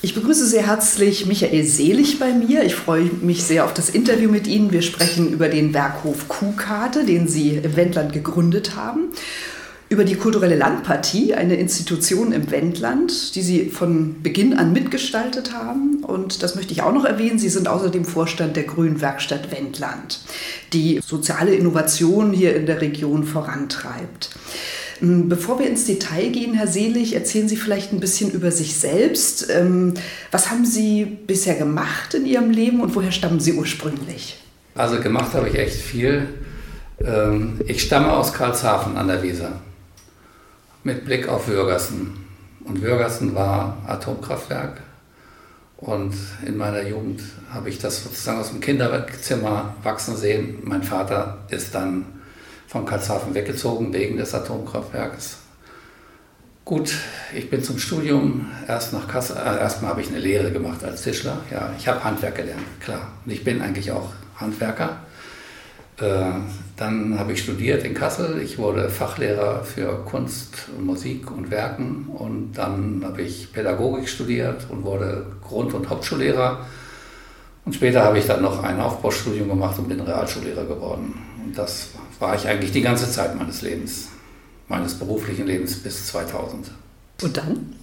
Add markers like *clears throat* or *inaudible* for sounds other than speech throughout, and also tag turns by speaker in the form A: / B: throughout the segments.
A: Ich begrüße sehr herzlich Michael Selig bei mir. Ich freue mich sehr auf das Interview mit Ihnen. Wir sprechen über den Werkhof Kuhkarte, den Sie im Wendland gegründet haben. Über die kulturelle Landpartie, eine Institution im Wendland, die Sie von Beginn an mitgestaltet haben. Und das möchte ich auch noch erwähnen. Sie sind außerdem Vorstand der Grünen Werkstatt Wendland, die soziale Innovation hier in der Region vorantreibt. Ähm, bevor wir ins Detail gehen, Herr Selig, erzählen Sie vielleicht ein bisschen über sich selbst. Ähm, was haben Sie bisher gemacht in Ihrem Leben und woher stammen Sie ursprünglich?
B: Also gemacht habe ich echt viel. Ähm, ich stamme aus Karlshafen an der Weser mit Blick auf Würgersen. Und Würgersen war Atomkraftwerk. Und in meiner Jugend habe ich das sozusagen aus dem Kinderzimmer wachsen sehen. Mein Vater ist dann von Karlshafen weggezogen wegen des Atomkraftwerkes. Gut, ich bin zum Studium erst nach Kassel, äh, erstmal habe ich eine Lehre gemacht als Tischler. Ja, ich habe Handwerk gelernt, klar. Und ich bin eigentlich auch Handwerker. Äh, dann habe ich studiert in Kassel. Ich wurde Fachlehrer für Kunst, Musik und Werken. Und dann habe ich Pädagogik studiert und wurde Grund- und Hauptschullehrer. Und später habe ich dann noch ein Aufbaustudium gemacht und bin Realschullehrer geworden. Und das war ich eigentlich die ganze Zeit meines Lebens, meines beruflichen Lebens bis 2000.
A: Und dann?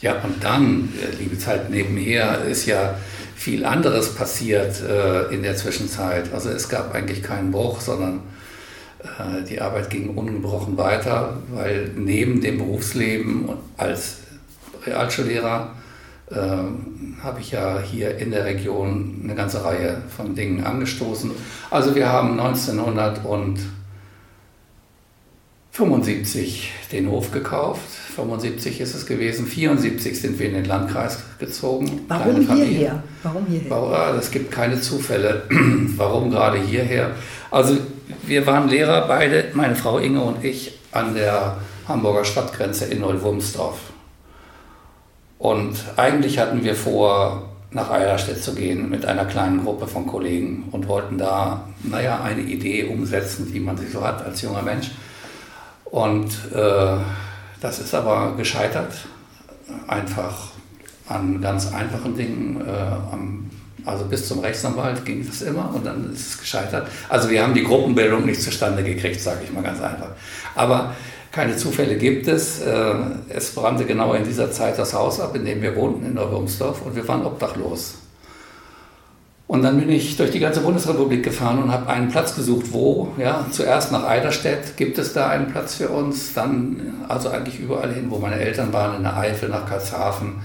B: Ja, und dann, äh, liebe Zeit nebenher, ist ja viel anderes passiert äh, in der Zwischenzeit. Also es gab eigentlich keinen Bruch, sondern äh, die Arbeit ging ungebrochen weiter, weil neben dem Berufsleben als Realschullehrer habe ich ja hier in der Region eine ganze Reihe von Dingen angestoßen. Also wir haben 1975 den Hof gekauft, 75 ist es gewesen, 74 sind wir in den Landkreis gezogen.
A: Warum hierher? Warum hierher?
B: Das gibt keine Zufälle. *clears throat* Warum gerade hierher? Also wir waren Lehrer, beide, meine Frau Inge und ich, an der Hamburger Stadtgrenze in Neuwurmsdorf. Und eigentlich hatten wir vor, nach Eilerstedt zu gehen mit einer kleinen Gruppe von Kollegen und wollten da, naja, eine Idee umsetzen, die man sich so hat als junger Mensch. Und äh, das ist aber gescheitert, einfach an ganz einfachen Dingen. Äh, am, also bis zum Rechtsanwalt ging das immer und dann ist es gescheitert. Also wir haben die Gruppenbildung nicht zustande gekriegt, sage ich mal ganz einfach. Aber keine Zufälle gibt es. Äh, es brannte genau in dieser Zeit das Haus ab, in dem wir wohnten, in Neuwurmsdorf, und wir waren obdachlos. Und dann bin ich durch die ganze Bundesrepublik gefahren und habe einen Platz gesucht, wo, ja, zuerst nach Eiderstedt, gibt es da einen Platz für uns, dann also eigentlich überall hin, wo meine Eltern waren, in der Eifel, nach Karlshafen.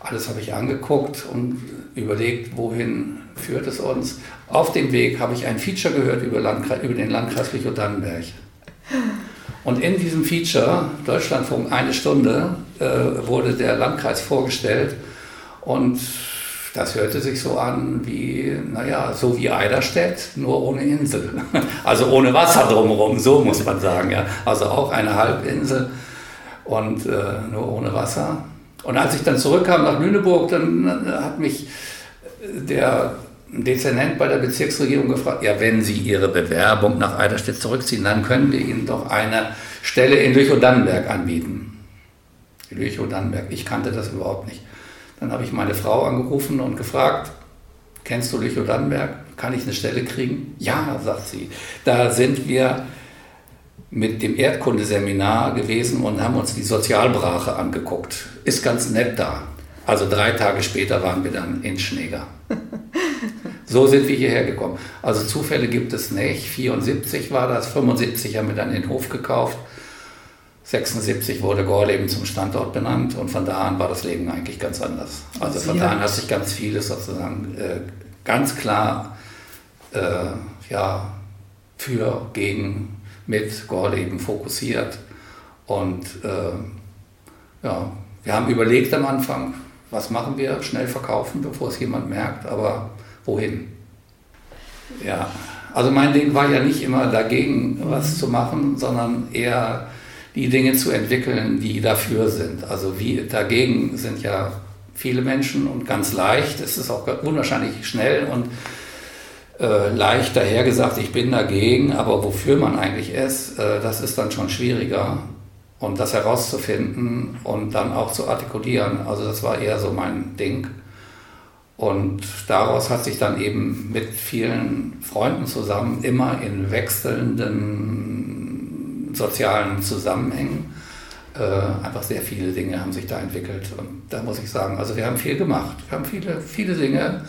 B: Alles habe ich angeguckt und überlegt, wohin führt es uns. Auf dem Weg habe ich ein Feature gehört über, Landkreis, über den Landkreis Lüchow-Dannenberg. Und in diesem Feature, Deutschlandfunk eine Stunde, äh, wurde der Landkreis vorgestellt. Und das hörte sich so an wie, naja, so wie Eiderstedt, nur ohne Insel. *laughs* Also ohne Wasser drumherum, so muss man sagen. Ja. Also auch eine Halbinsel und äh, nur ohne Wasser. Und als ich dann zurückkam nach Lüneburg, dann hat mich der Dezernent bei der Bezirksregierung gefragt, ja, wenn Sie Ihre Bewerbung nach Eiderstedt zurückziehen, dann können wir Ihnen doch eine Stelle in Lüchow-Dannenberg anbieten. Lüchow-Dannenberg, ich kannte das überhaupt nicht. Dann habe ich meine Frau angerufen und gefragt, kennst du Lüchow-Dannenberg? Kann ich eine Stelle kriegen? Ja, sagt sie. Da sind wir mit dem Erdkundeseminar gewesen und haben uns die Sozialbrache angeguckt. Ist ganz nett da. Also drei Tage später waren wir dann in Schneeger. So sind wir hierher gekommen. Also Zufälle gibt es nicht. 74 war das, 75 haben wir dann den Hof gekauft. 76 wurde Gorleben zum Standort benannt und von da an war das Leben eigentlich ganz anders. Also von da an hat sich ganz vieles sozusagen äh, ganz klar äh, ja, für, gegen, mit Gorleben fokussiert. Und äh, ja, wir haben überlegt am Anfang, was machen wir? Schnell verkaufen, bevor es jemand merkt, aber wohin? Ja, also mein Ding war ja nicht immer dagegen was zu machen, sondern eher die Dinge zu entwickeln, die dafür sind. Also wie dagegen sind ja viele Menschen und ganz leicht. Es ist auch unwahrscheinlich schnell und äh, leicht dahergesagt, ich bin dagegen, aber wofür man eigentlich ist, äh, das ist dann schon schwieriger. Und das herauszufinden und dann auch zu artikulieren, also das war eher so mein Ding. Und daraus hat sich dann eben mit vielen Freunden zusammen immer in wechselnden sozialen Zusammenhängen äh, einfach sehr viele Dinge haben sich da entwickelt. Und da muss ich sagen, also wir haben viel gemacht. Wir haben viele, viele Dinge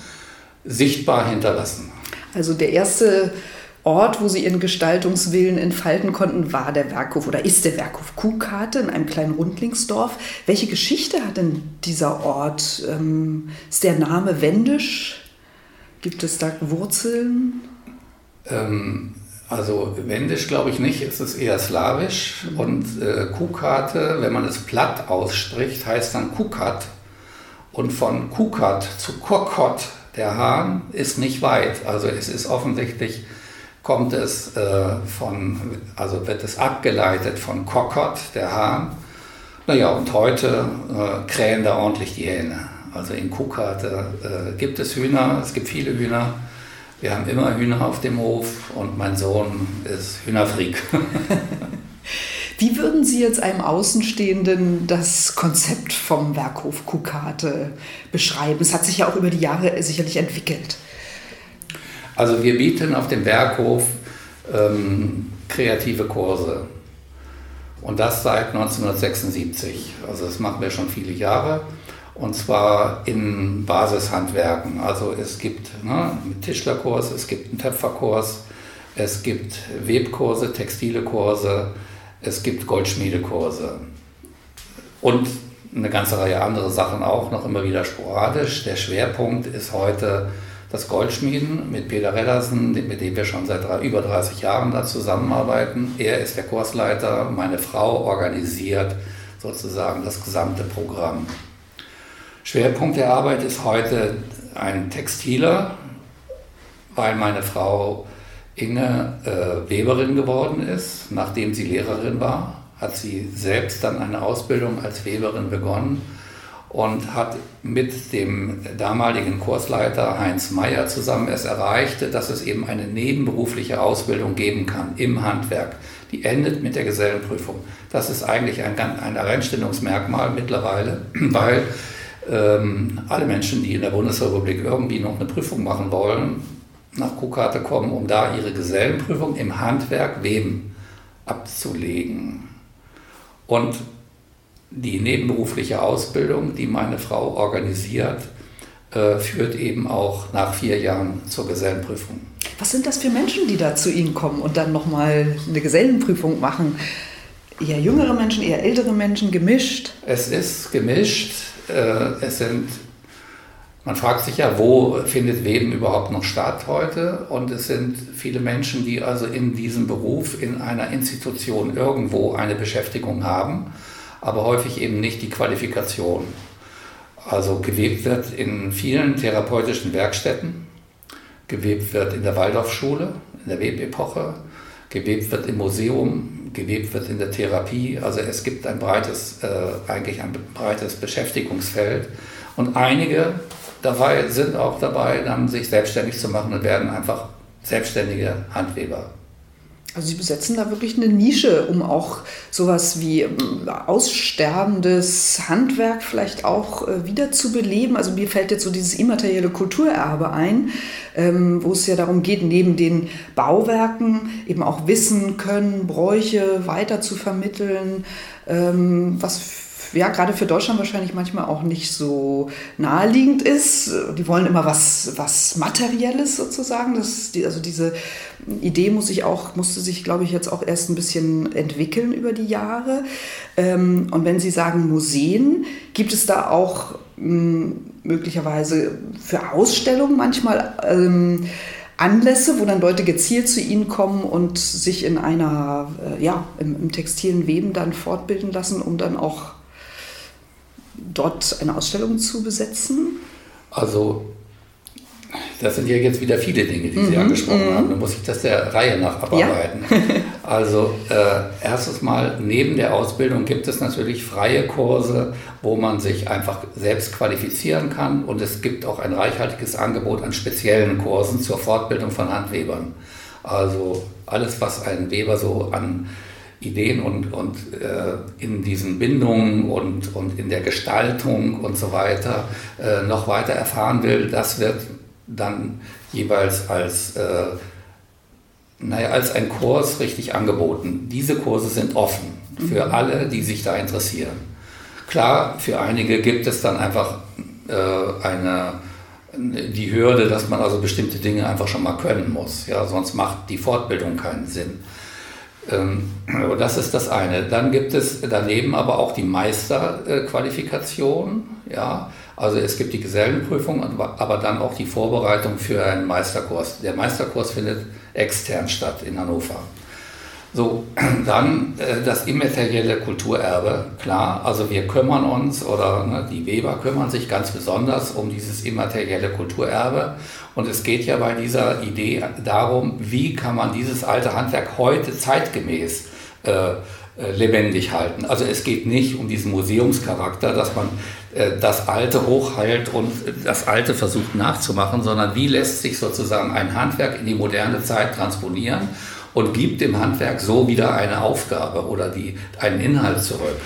B: sichtbar hinterlassen.
A: Also der erste Ort, wo Sie Ihren Gestaltungswillen entfalten konnten, war der Werkhof oder ist der Werkhof Kuhkarte in einem kleinen Rundlingsdorf. Welche Geschichte hat denn dieser Ort? Ähm, ist der Name wendisch? Gibt es da Wurzeln?
B: Ähm, also wendisch glaube ich nicht, es ist eher slawisch. Mhm. Und äh, Kukate, wenn man es platt ausspricht, heißt dann Kukat. Und von Kukat zu Kokot, der Hahn, ist nicht weit. Also es ist offensichtlich kommt es äh, von, also wird es abgeleitet von Kokot, der Hahn. Naja, und heute äh, krähen da ordentlich die Hähne. Also in Kuhkarte äh, gibt es Hühner, es gibt viele Hühner. Wir haben immer Hühner auf dem Hof und mein Sohn ist Hühnerfreak. *laughs*
A: Wie würden Sie jetzt einem Außenstehenden das Konzept vom Werkhof Kuhkarte beschreiben? Es hat sich ja auch über die Jahre sicherlich entwickelt.
B: Also wir bieten auf dem Berghof ähm, kreative Kurse. Und das seit 1976. Also das machen wir schon viele Jahre. Und zwar in Basishandwerken. Also es gibt ne, einen Tischlerkurs, es gibt einen Töpferkurs, es gibt Webkurse, textile Kurse, es gibt Goldschmiedekurse. Und eine ganze Reihe andere Sachen auch, noch immer wieder sporadisch. Der Schwerpunkt ist heute das Goldschmieden mit Peter Reddersen, mit dem wir schon seit über 30 Jahren da zusammenarbeiten. Er ist der Kursleiter, meine Frau organisiert sozusagen das gesamte Programm. Schwerpunkt der Arbeit ist heute ein Textiler, weil meine Frau Inge äh, Weberin geworden ist. Nachdem sie Lehrerin war, hat sie selbst dann eine Ausbildung als Weberin begonnen und hat mit dem damaligen Kursleiter Heinz Meyer zusammen es erreicht, dass es eben eine nebenberufliche Ausbildung geben kann im Handwerk. Die endet mit der Gesellenprüfung. Das ist eigentlich ein, ein Alleinstellungsmerkmal mittlerweile, *clears throat* weil ähm, alle Menschen, die in der Bundesrepublik irgendwie noch eine Prüfung machen wollen, nach Kuhkarte kommen, um da ihre Gesellenprüfung im Handwerk Weben abzulegen. Und die nebenberufliche Ausbildung, die meine Frau organisiert, äh, führt eben auch nach vier Jahren zur Gesellenprüfung.
A: Was sind das für Menschen, die da zu Ihnen kommen und dann nochmal eine Gesellenprüfung machen? Eher jüngere Menschen, eher ältere Menschen, gemischt?
B: Es ist gemischt. Äh, es sind, man fragt sich ja, wo findet Weben überhaupt noch statt heute? Und es sind viele Menschen, die also in diesem Beruf in einer Institution irgendwo eine Beschäftigung haben aber häufig eben nicht die Qualifikation. Also gewebt wird in vielen therapeutischen Werkstätten, gewebt wird in der Waldorfschule, in der Webepoche, gewebt wird im Museum, gewebt wird in der Therapie. Also es gibt ein breites, äh, eigentlich ein breites Beschäftigungsfeld. Und einige dabei sind auch dabei, dann sich selbstständig zu machen und werden einfach selbstständige Handweber.
A: Also Sie besetzen da wirklich eine Nische, um auch sowas wie ähm, aussterbendes Handwerk vielleicht auch äh, wieder zu beleben. Also mir fällt jetzt so dieses immaterielle Kulturerbe ein, ähm, wo es ja darum geht, neben den Bauwerken eben auch Wissen, Können, Bräuche weiter zu vermitteln, ähm, was ja, gerade für Deutschland wahrscheinlich manchmal auch nicht so naheliegend ist. Die wollen immer was, was Materielles sozusagen. Das, die, also diese Idee muss ich auch, musste sich, glaube ich, jetzt auch erst ein bisschen entwickeln über die Jahre. Ähm, und wenn Sie sagen Museen, gibt es da auch hm, möglicherweise für Ausstellungen manchmal ähm, Anlässe, wo dann Leute gezielt zu Ihnen kommen und sich in einer, äh, ja, im, im textilen Weben dann fortbilden lassen, um dann auch dort eine Ausstellung zu besetzen?
B: Also Das sind ja jetzt wieder viele Dinge, die Sie mhm. angesprochen mhm. haben. Da muss ich das der Reihe nach abarbeiten. Ja. *laughs* also äh, erstes Mal, neben der Ausbildung gibt es natürlich freie Kurse, wo man sich einfach selbst qualifizieren kann. Und es gibt auch ein reichhaltiges Angebot an speziellen Kursen zur Fortbildung von Handwebern. Also alles, was ein Weber so an Ideen und, und äh, in diesen Bindungen und, und in der Gestaltung und so weiter äh, noch weiter erfahren will, das wird dann jeweils als, äh, naja, als ein Kurs richtig angeboten. Diese Kurse sind offen für mhm. alle, die sich da interessieren. Klar, für einige gibt es dann einfach äh, eine, die Hürde, dass man also bestimmte Dinge einfach schon mal können muss. Ja, sonst macht die Fortbildung keinen Sinn. Ähm, das ist das eine. Dann gibt es daneben aber auch die Meisterqualifikation. Ja, also es gibt die Gesellenprüfung, aber dann auch die Vorbereitung für einen Meisterkurs. Der Meisterkurs findet extern statt in Hannover. So, *clears throat* dann äh, das immaterielle Kulturerbe, klar, also wir kümmern uns oder ne, die Weber kümmern sich ganz besonders um dieses immaterielle Kulturerbe und es geht ja bei dieser Idee darum, wie kann man dieses alte Handwerk heute zeitgemäß äh, äh lebendig halten. Also es geht nicht um diesen Museumscharakter, dass man äh, das Alte hochhält und das Alte versucht nachzumachen, sondern wie lässt sich sozusagen ein Handwerk in die moderne Zeit transponieren und gibt dem Handwerk so wieder eine Aufgabe oder die, einen Inhalt zurück.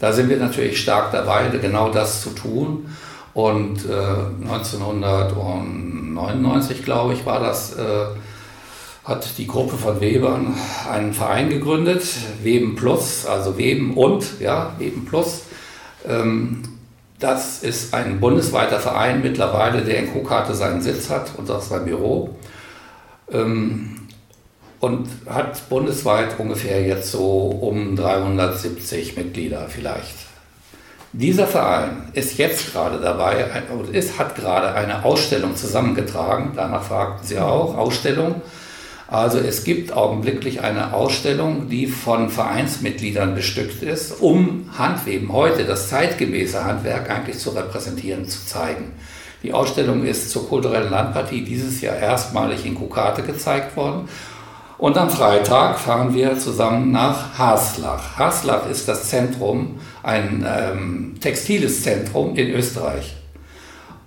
B: Da sind wir natürlich stark dabei, genau das zu tun. Und äh, 1999, glaube ich, war das, äh, hat die Gruppe von Webern einen Verein gegründet, Weben Plus, also Weben und, ja, Weben Plus. Ähm, das ist ein bundesweiter Verein mittlerweile, der in Kokate seinen Sitz hat und auch sein Büro. Ähm, und hat bundesweit ungefähr jetzt so um 370 Mitglieder vielleicht. Dieser Verein ist jetzt gerade dabei, ist, hat gerade eine Ausstellung zusammengetragen, danach fragten Sie auch, Ausstellung. Also es gibt augenblicklich eine Ausstellung, die von Vereinsmitgliedern bestückt ist, um Handweben heute, das zeitgemäße Handwerk eigentlich zu repräsentieren, zu zeigen. Die Ausstellung ist zur kulturellen Landpartie dieses Jahr erstmalig in Kukate gezeigt worden und am Freitag fahren wir zusammen nach Haslach. Haslach ist das Zentrum, ein ähm, textiles Zentrum in Österreich.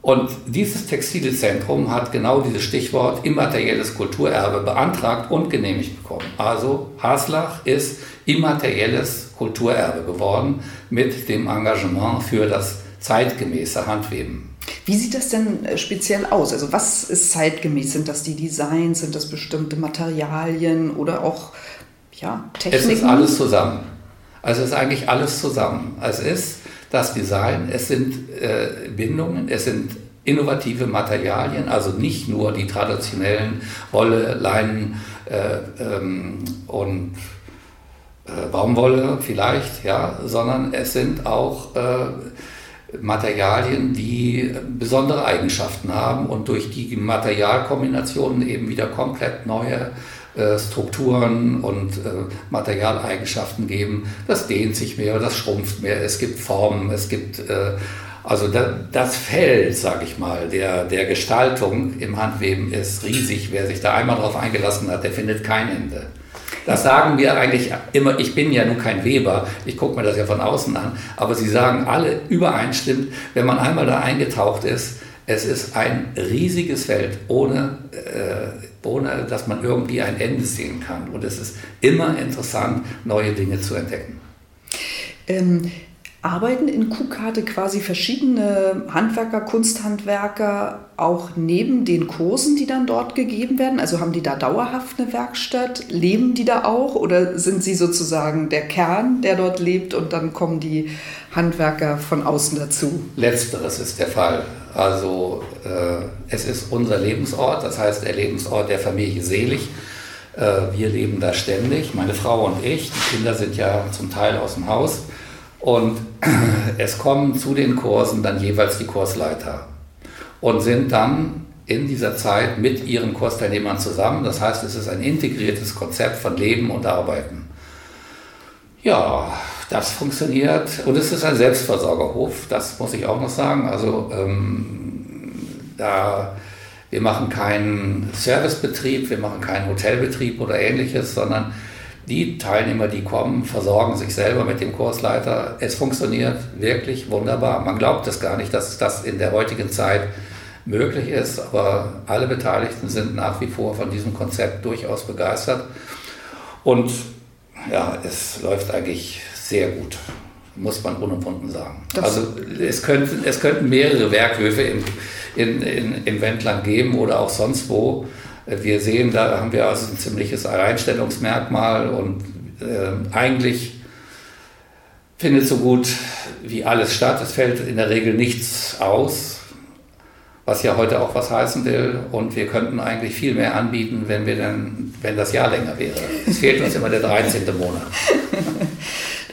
B: Und dieses textile Zentrum hat genau dieses Stichwort immaterielles Kulturerbe beantragt und genehmigt bekommen. Also Haslach ist immaterielles Kulturerbe geworden mit dem Engagement für das zeitgemäße Handweben.
A: Wie sieht das denn äh, speziell aus? Also was ist zeitgemäß? Sind das die Designs? Sind das bestimmte Materialien oder auch ja,
B: Techniken? Es ist alles zusammen. Also es ist eigentlich alles zusammen. Es ist das Design, es sind äh, Bindungen, es sind innovative Materialien, also nicht nur die traditionellen Wolle, Leinen äh, ähm, und äh, Baumwolle vielleicht, ja, sondern es sind auch äh, Materialien, die besondere Eigenschaften haben und durch die Materialkombinationen eben wieder komplett neue äh, Strukturen und äh, Materialeigenschaften geben. Das dehnt sich mehr, das schrumpft mehr, es gibt Formen, es gibt äh, also das Feld, sage ich mal, der, der Gestaltung im Handweben ist riesig. Wer sich da einmal drauf eingelassen hat, der findet kein Ende. Das sagen wir eigentlich immer, ich bin ja nun kein Weber, ich gucke mir das ja von außen an, aber sie sagen alle übereinstimmend, wenn man einmal da eingetaucht ist, es ist ein riesiges Feld, ohne, äh, ohne dass man irgendwie ein Ende sehen kann. Und es ist immer interessant, neue Dinge zu entdecken.
A: Ähm, arbeiten in Kuhkarte quasi verschiedene Handwerker, Kunsthandwerker auch neben den Kursen, die dann dort gegeben werden? Also haben die da dauerhaft eine Werkstatt? Leben die da auch? Oder sind sie sozusagen der Kern, der dort lebt und dann kommen die Handwerker von außen dazu?
B: Letzteres ist der Fall. Also äh, es ist unser Lebensort, das heißt der Lebensort der Familie Selig. Äh, wir leben da ständig, meine Frau und ich. Die Kinder sind ja zum Teil aus dem Haus. Und *clears throat* es kommen zu den Kursen dann jeweils die Kursleiter und sind dann in dieser Zeit mit ihren Kursteilnehmern zusammen. Das heißt, es ist ein integriertes Konzept von Leben und Arbeiten. Ja, das funktioniert und es ist ein Selbstversorgerhof, das muss ich auch noch sagen. Also ähm, da Wir machen keinen Servicebetrieb, wir machen keinen Hotelbetrieb oder ähnliches, sondern die Teilnehmer, die kommen, versorgen sich selber mit dem Kursleiter. Es funktioniert wirklich wunderbar. Man glaubt es gar nicht, dass das in der heutigen Zeit möglich ist, aber alle Beteiligten sind nach wie vor von diesem Konzept durchaus begeistert. Und ja, es läuft eigentlich sehr gut, muss man unumwunden sagen. Das also es könnten, es könnten mehrere Werkhöfe in, in, in, im Wendland geben oder auch sonst wo. Wir sehen, da haben wir also ein ziemliches Alleinstellungsmerkmal und äh, eigentlich findet so gut wie alles statt. Es fällt in der Regel nichts aus, was ja heute auch was heißen will. Und wir könnten eigentlich viel mehr anbieten, wenn wir dann, wenn das Jahr länger wäre. Es fehlt uns immer der 13. Monat. *laughs*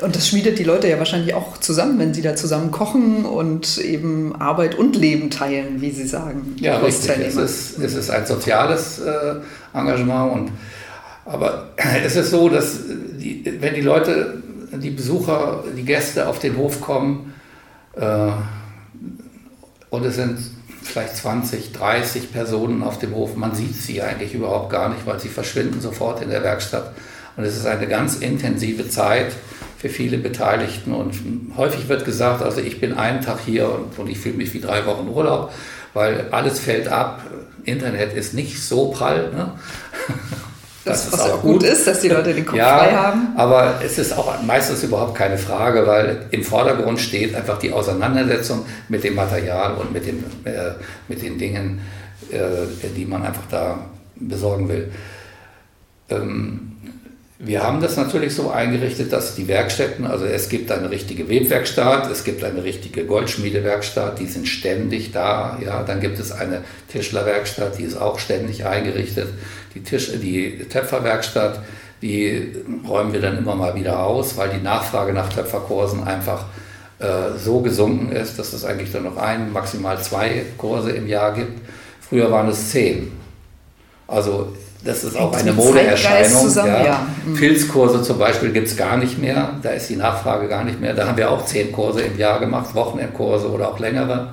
A: Und das schmiedet die Leute ja wahrscheinlich auch zusammen, wenn sie da zusammen kochen und eben Arbeit und Leben teilen, wie sie sagen.
B: Ja, richtig. Es ist, es ist ein soziales äh, Engagement. Und, aber *clears throat* es ist so, dass die, wenn die Leute, die Besucher, die Gäste auf den Hof kommen äh, und es sind vielleicht 20, 30 Personen auf dem Hof, man sieht sie eigentlich überhaupt gar nicht, weil sie verschwinden sofort in der Werkstatt. Und es ist eine ganz intensive Zeit für viele Beteiligten. Und häufig wird gesagt, also ich bin einen Tag hier und, und ich fühle mich wie drei Wochen Urlaub, weil alles fällt ab. Internet ist nicht so prall. Ne? *laughs*
A: Das, das was auch gut ist, dass die Leute den Kopf ja, frei haben.
B: Aber es ist auch meistens überhaupt keine Frage, weil im Vordergrund steht einfach die Auseinandersetzung mit dem Material und mit, dem, äh, mit den Dingen, äh, die man einfach da besorgen will. Ähm, wir haben das natürlich so eingerichtet, dass die Werkstätten, also es gibt eine richtige Webwerkstatt, es gibt eine richtige Goldschmiedewerkstatt, die sind ständig da. Ja, dann gibt es eine Tischlerwerkstatt, die ist auch ständig eingerichtet. Die, Tisch, die Töpferwerkstatt, die räumen wir dann immer mal wieder aus, weil die Nachfrage nach Töpferkursen einfach äh, so gesunken ist, dass es eigentlich dann noch ein, maximal zwei Kurse im Jahr gibt. Früher waren es zehn. Also das ist auch eine Modeerscheinung. Ja. Ja. Mhm. Pilzkurse zum Beispiel gibt es gar nicht mehr. Da ist die Nachfrage gar nicht mehr. Da haben wir auch zehn Kurse im Jahr gemacht, Wochenendkurse oder auch längere.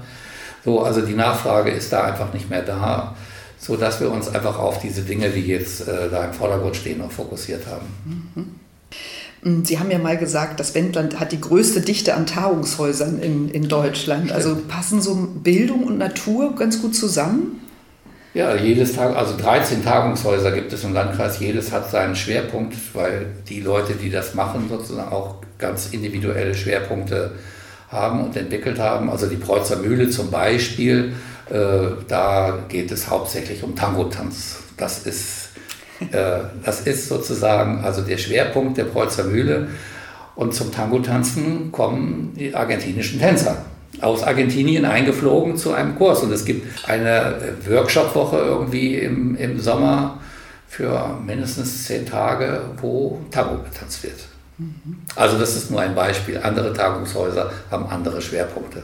B: So, also die Nachfrage ist da einfach nicht mehr da, sodass wir uns einfach auf diese Dinge, die jetzt äh, da im Vordergrund stehen, noch fokussiert haben.
A: Mhm. Sie haben ja mal gesagt, das Wendland hat die größte Dichte an Tagungshäusern in, in Deutschland. Also *laughs* passen so Bildung und Natur ganz gut zusammen?
B: Ja, jedes Tag, also 13 Tagungshäuser gibt es im Landkreis, jedes hat seinen Schwerpunkt, weil die Leute, die das machen, sozusagen auch ganz individuelle Schwerpunkte haben und entwickelt haben. Also die Preutzer Mühle zum Beispiel, äh, da geht es hauptsächlich um Tango-Tanz. Das ist, äh, das ist sozusagen also der Schwerpunkt der Preutzer Mühle. Und zum Tango-Tanzen kommen die argentinischen Tänzer aus Argentinien eingeflogen zu einem Kurs. Und es gibt eine Workshop-Woche irgendwie im, im Sommer für mindestens zehn Tage, wo Tango getanzt wird. Also das ist nur ein Beispiel. Andere Tagungshäuser haben andere Schwerpunkte.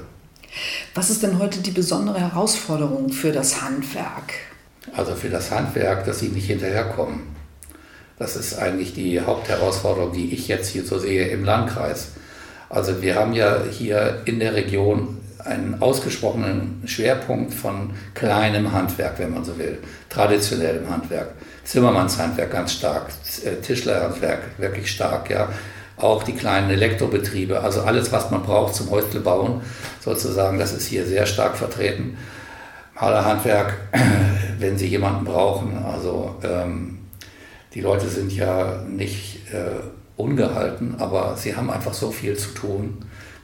A: Was ist denn heute die besondere Herausforderung für das Handwerk?
B: Also für das Handwerk, dass sie nicht hinterherkommen. Das ist eigentlich die Hauptherausforderung, die ich jetzt hier so sehe im Landkreis. Also wir haben ja hier in der Region einen ausgesprochenen Schwerpunkt von kleinem Handwerk, wenn man so will, traditionellem Handwerk. Zimmermannshandwerk ganz stark, äh, Tischlerhandwerk wirklich stark, ja. Auch die kleinen Elektrobetriebe, also alles, was man braucht zum Häusle bauen, sozusagen, das ist hier sehr stark vertreten. Malerhandwerk, *clears throat* wenn Sie jemanden brauchen, also ähm, die Leute sind ja nicht äh, ungehalten, aber sie haben einfach so viel zu tun,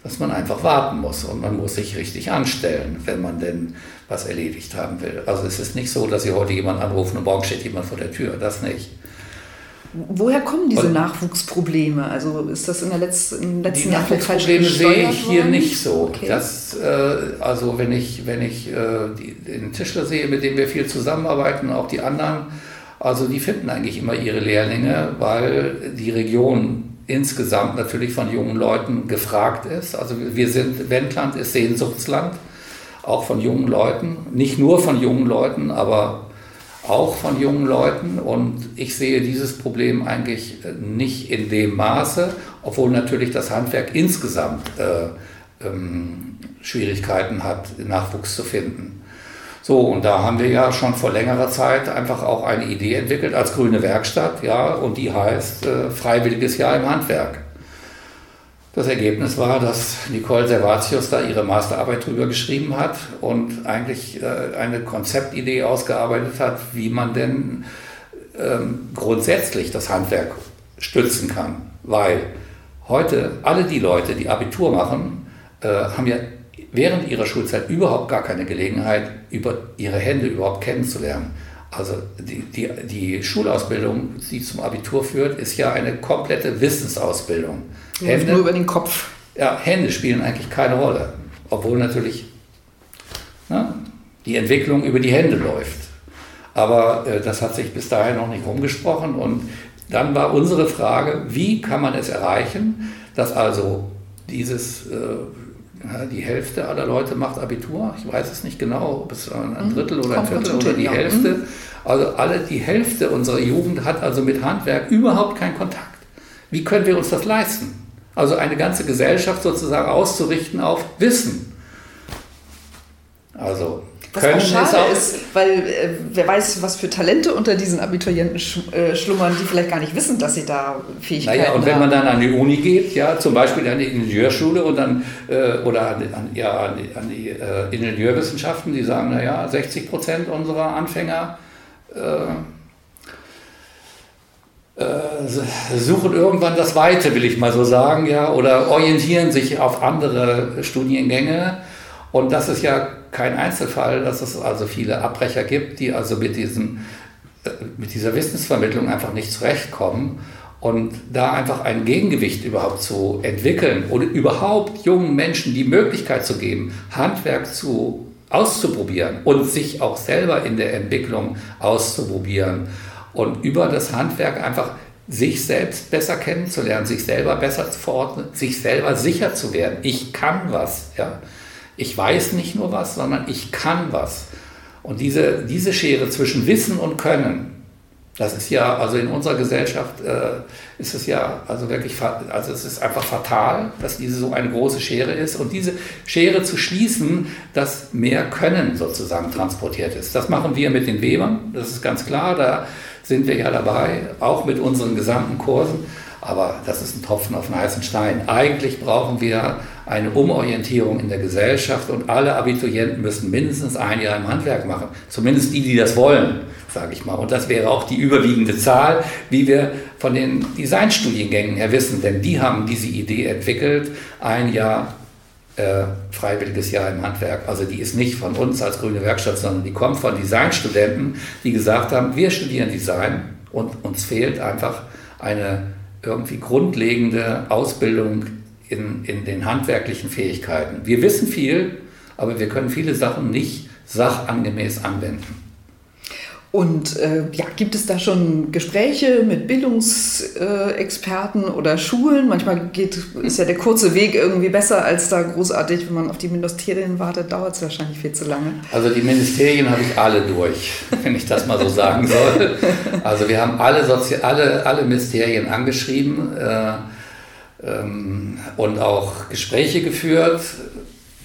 B: dass man einfach warten muss und man muss sich richtig anstellen, wenn man denn was erledigt haben will. Also es ist nicht so, dass Sie heute jemanden anrufen und morgen steht jemand vor der Tür, das nicht.
A: Woher kommen diese und Nachwuchsprobleme? Also ist das in der letzten, im letzten
B: die Jahr Nachwuchsprobleme sehe ich hier worden? nicht so. Okay. Das, äh, also wenn ich, wenn ich äh, die, den Tischler sehe, mit dem wir viel zusammenarbeiten, auch die anderen, also die finden eigentlich immer ihre Lehrlinge, weil die Region insgesamt natürlich von jungen Leuten gefragt ist. Also wir sind, Wendland ist Sehnsuchtsland, auch von jungen Leuten. Nicht nur von jungen Leuten, aber auch von jungen Leuten. Und ich sehe dieses Problem eigentlich nicht in dem Maße, obwohl natürlich das Handwerk insgesamt äh, ähm, Schwierigkeiten hat, Nachwuchs zu finden. So, und da haben wir ja schon vor längerer Zeit einfach auch eine Idee entwickelt als grüne Werkstatt, ja, und die heißt äh, Freiwilliges Jahr im Handwerk. Das Ergebnis war, dass Nicole Servatius da ihre Masterarbeit drüber geschrieben hat und eigentlich äh, eine Konzeptidee ausgearbeitet hat, wie man denn ähm, grundsätzlich das Handwerk stützen kann. Weil heute alle die Leute, die Abitur machen, äh, haben ja während ihrer Schulzeit überhaupt gar keine Gelegenheit, über ihre Hände überhaupt kennenzulernen. Also die, die, die Schulausbildung, die zum Abitur führt, ist ja eine komplette Wissensausbildung.
A: Hände, nur über den Kopf.
B: Ja, Hände spielen eigentlich keine Rolle. Obwohl natürlich na, ne, die Entwicklung über die Hände läuft. Aber äh, das hat sich bis dahin noch nicht rumgesprochen. Und dann war unsere Frage, wie kann man es erreichen, dass also dieses, äh, die Hälfte aller Leute macht Abitur, ich weiß es nicht genau, ob es ein mhm. Drittel oder ein Viertel oder die Hälfte. Mhm. Also alle, die Hälfte unserer Jugend hat also mit Handwerk überhaupt keinen Kontakt. Wie können wir uns das leisten? Also eine ganze Gesellschaft sozusagen auszurichten auf Wissen. Also
A: was können auch schade auch ist, weil äh, wer weiß, was für Talente unter diesen Abiturienten sch äh, schlummern, die vielleicht gar nicht wissen, dass sie da Fähigkeiten haben.
B: Naja, und wenn man dann an die Uni geht, ja, zum Beispiel an die Ingenieurschule und dann, äh, oder an, an, ja, an die, an die äh, Ingenieurwissenschaften, die sagen, naja, 60 Prozent unserer Anfänger äh, äh, suchen irgendwann das Weite, will ich mal so sagen, ja, oder orientieren sich auf andere Studiengänge. Und das ist ja kein Einzelfall, dass es also viele Abbrecher gibt, die also mit, diesem, äh, mit dieser Wissensvermittlung einfach nicht zurechtkommen. Und da einfach ein Gegengewicht überhaupt zu entwickeln oder überhaupt jungen Menschen die Möglichkeit zu geben, Handwerk zu auszuprobieren und sich auch selber in der Entwicklung auszuprobieren und über das Handwerk einfach sich selbst besser kennenzulernen, sich selber besser zu verordnen, sich selber sicher zu werden. Ich kann was. Ja. Ich weiß nicht nur was, sondern ich kann was. Und diese, diese Schere zwischen Wissen und Können, das ist ja, also in unserer Gesellschaft äh, ist es ja also wirklich, also es ist einfach fatal, dass diese so eine große Schere ist. Und diese Schere zu schließen, dass mehr Können sozusagen transportiert ist. Das machen wir mit den Webern, das ist ganz klar. Da sind wir ja dabei, auch mit unseren gesamten Kursen. Aber das ist ein Tropfen auf den heißen Stein. Eigentlich brauchen wir eine Umorientierung in der Gesellschaft und alle Abiturienten müssen mindestens ein Jahr im Handwerk machen. Zumindest die, die das wollen, sage ich mal. Und das wäre auch die überwiegende Zahl, wie wir von den Designstudiengängen her wissen. Denn die haben diese Idee entwickelt, ein Jahr äh, freiwilliges Jahr im Handwerk. Also die ist nicht von uns als Grüne Werkstatt, sondern die kommt von Designstudenten, die gesagt haben, wir studieren Design und uns fehlt einfach eine irgendwie grundlegende Ausbildung in, in den handwerklichen Fähigkeiten. Wir wissen viel, aber wir können viele Sachen nicht sachangemäß anwenden.
A: Und äh, ja, gibt es da schon Gespräche mit Bildungsexperten äh, oder Schulen? Manchmal geht, ist ja der kurze Weg irgendwie besser als da großartig, wenn man auf die Ministerien wartet, dauert es wahrscheinlich viel zu lange.
B: Also die Ministerien habe ich alle durch, *laughs* wenn ich das mal so sagen soll. Also wir haben alle, Sozi alle, alle Ministerien angeschrieben äh, ähm, und auch Gespräche geführt.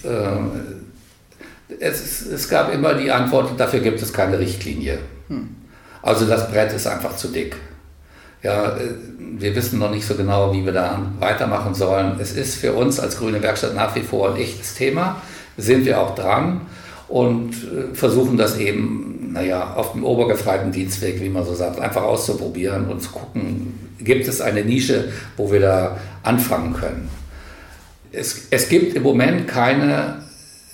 B: Äh, es, es, gab immer die Antwort, dafür gibt es keine Richtlinie. Also das Brett ist einfach zu dick. Ja, äh, wir wissen noch nicht so genau, wie wir da weitermachen sollen. Es ist für uns als Grüne Werkstatt nach wie vor ein echtes Thema, sind wir auch dran und äh, versuchen das eben, naja, auf dem obergefreiten Dienstweg, wie man so sagt, einfach auszuprobieren und zu gucken, gibt es eine Nische, wo wir da anfangen können. Es, es gibt im Moment keine,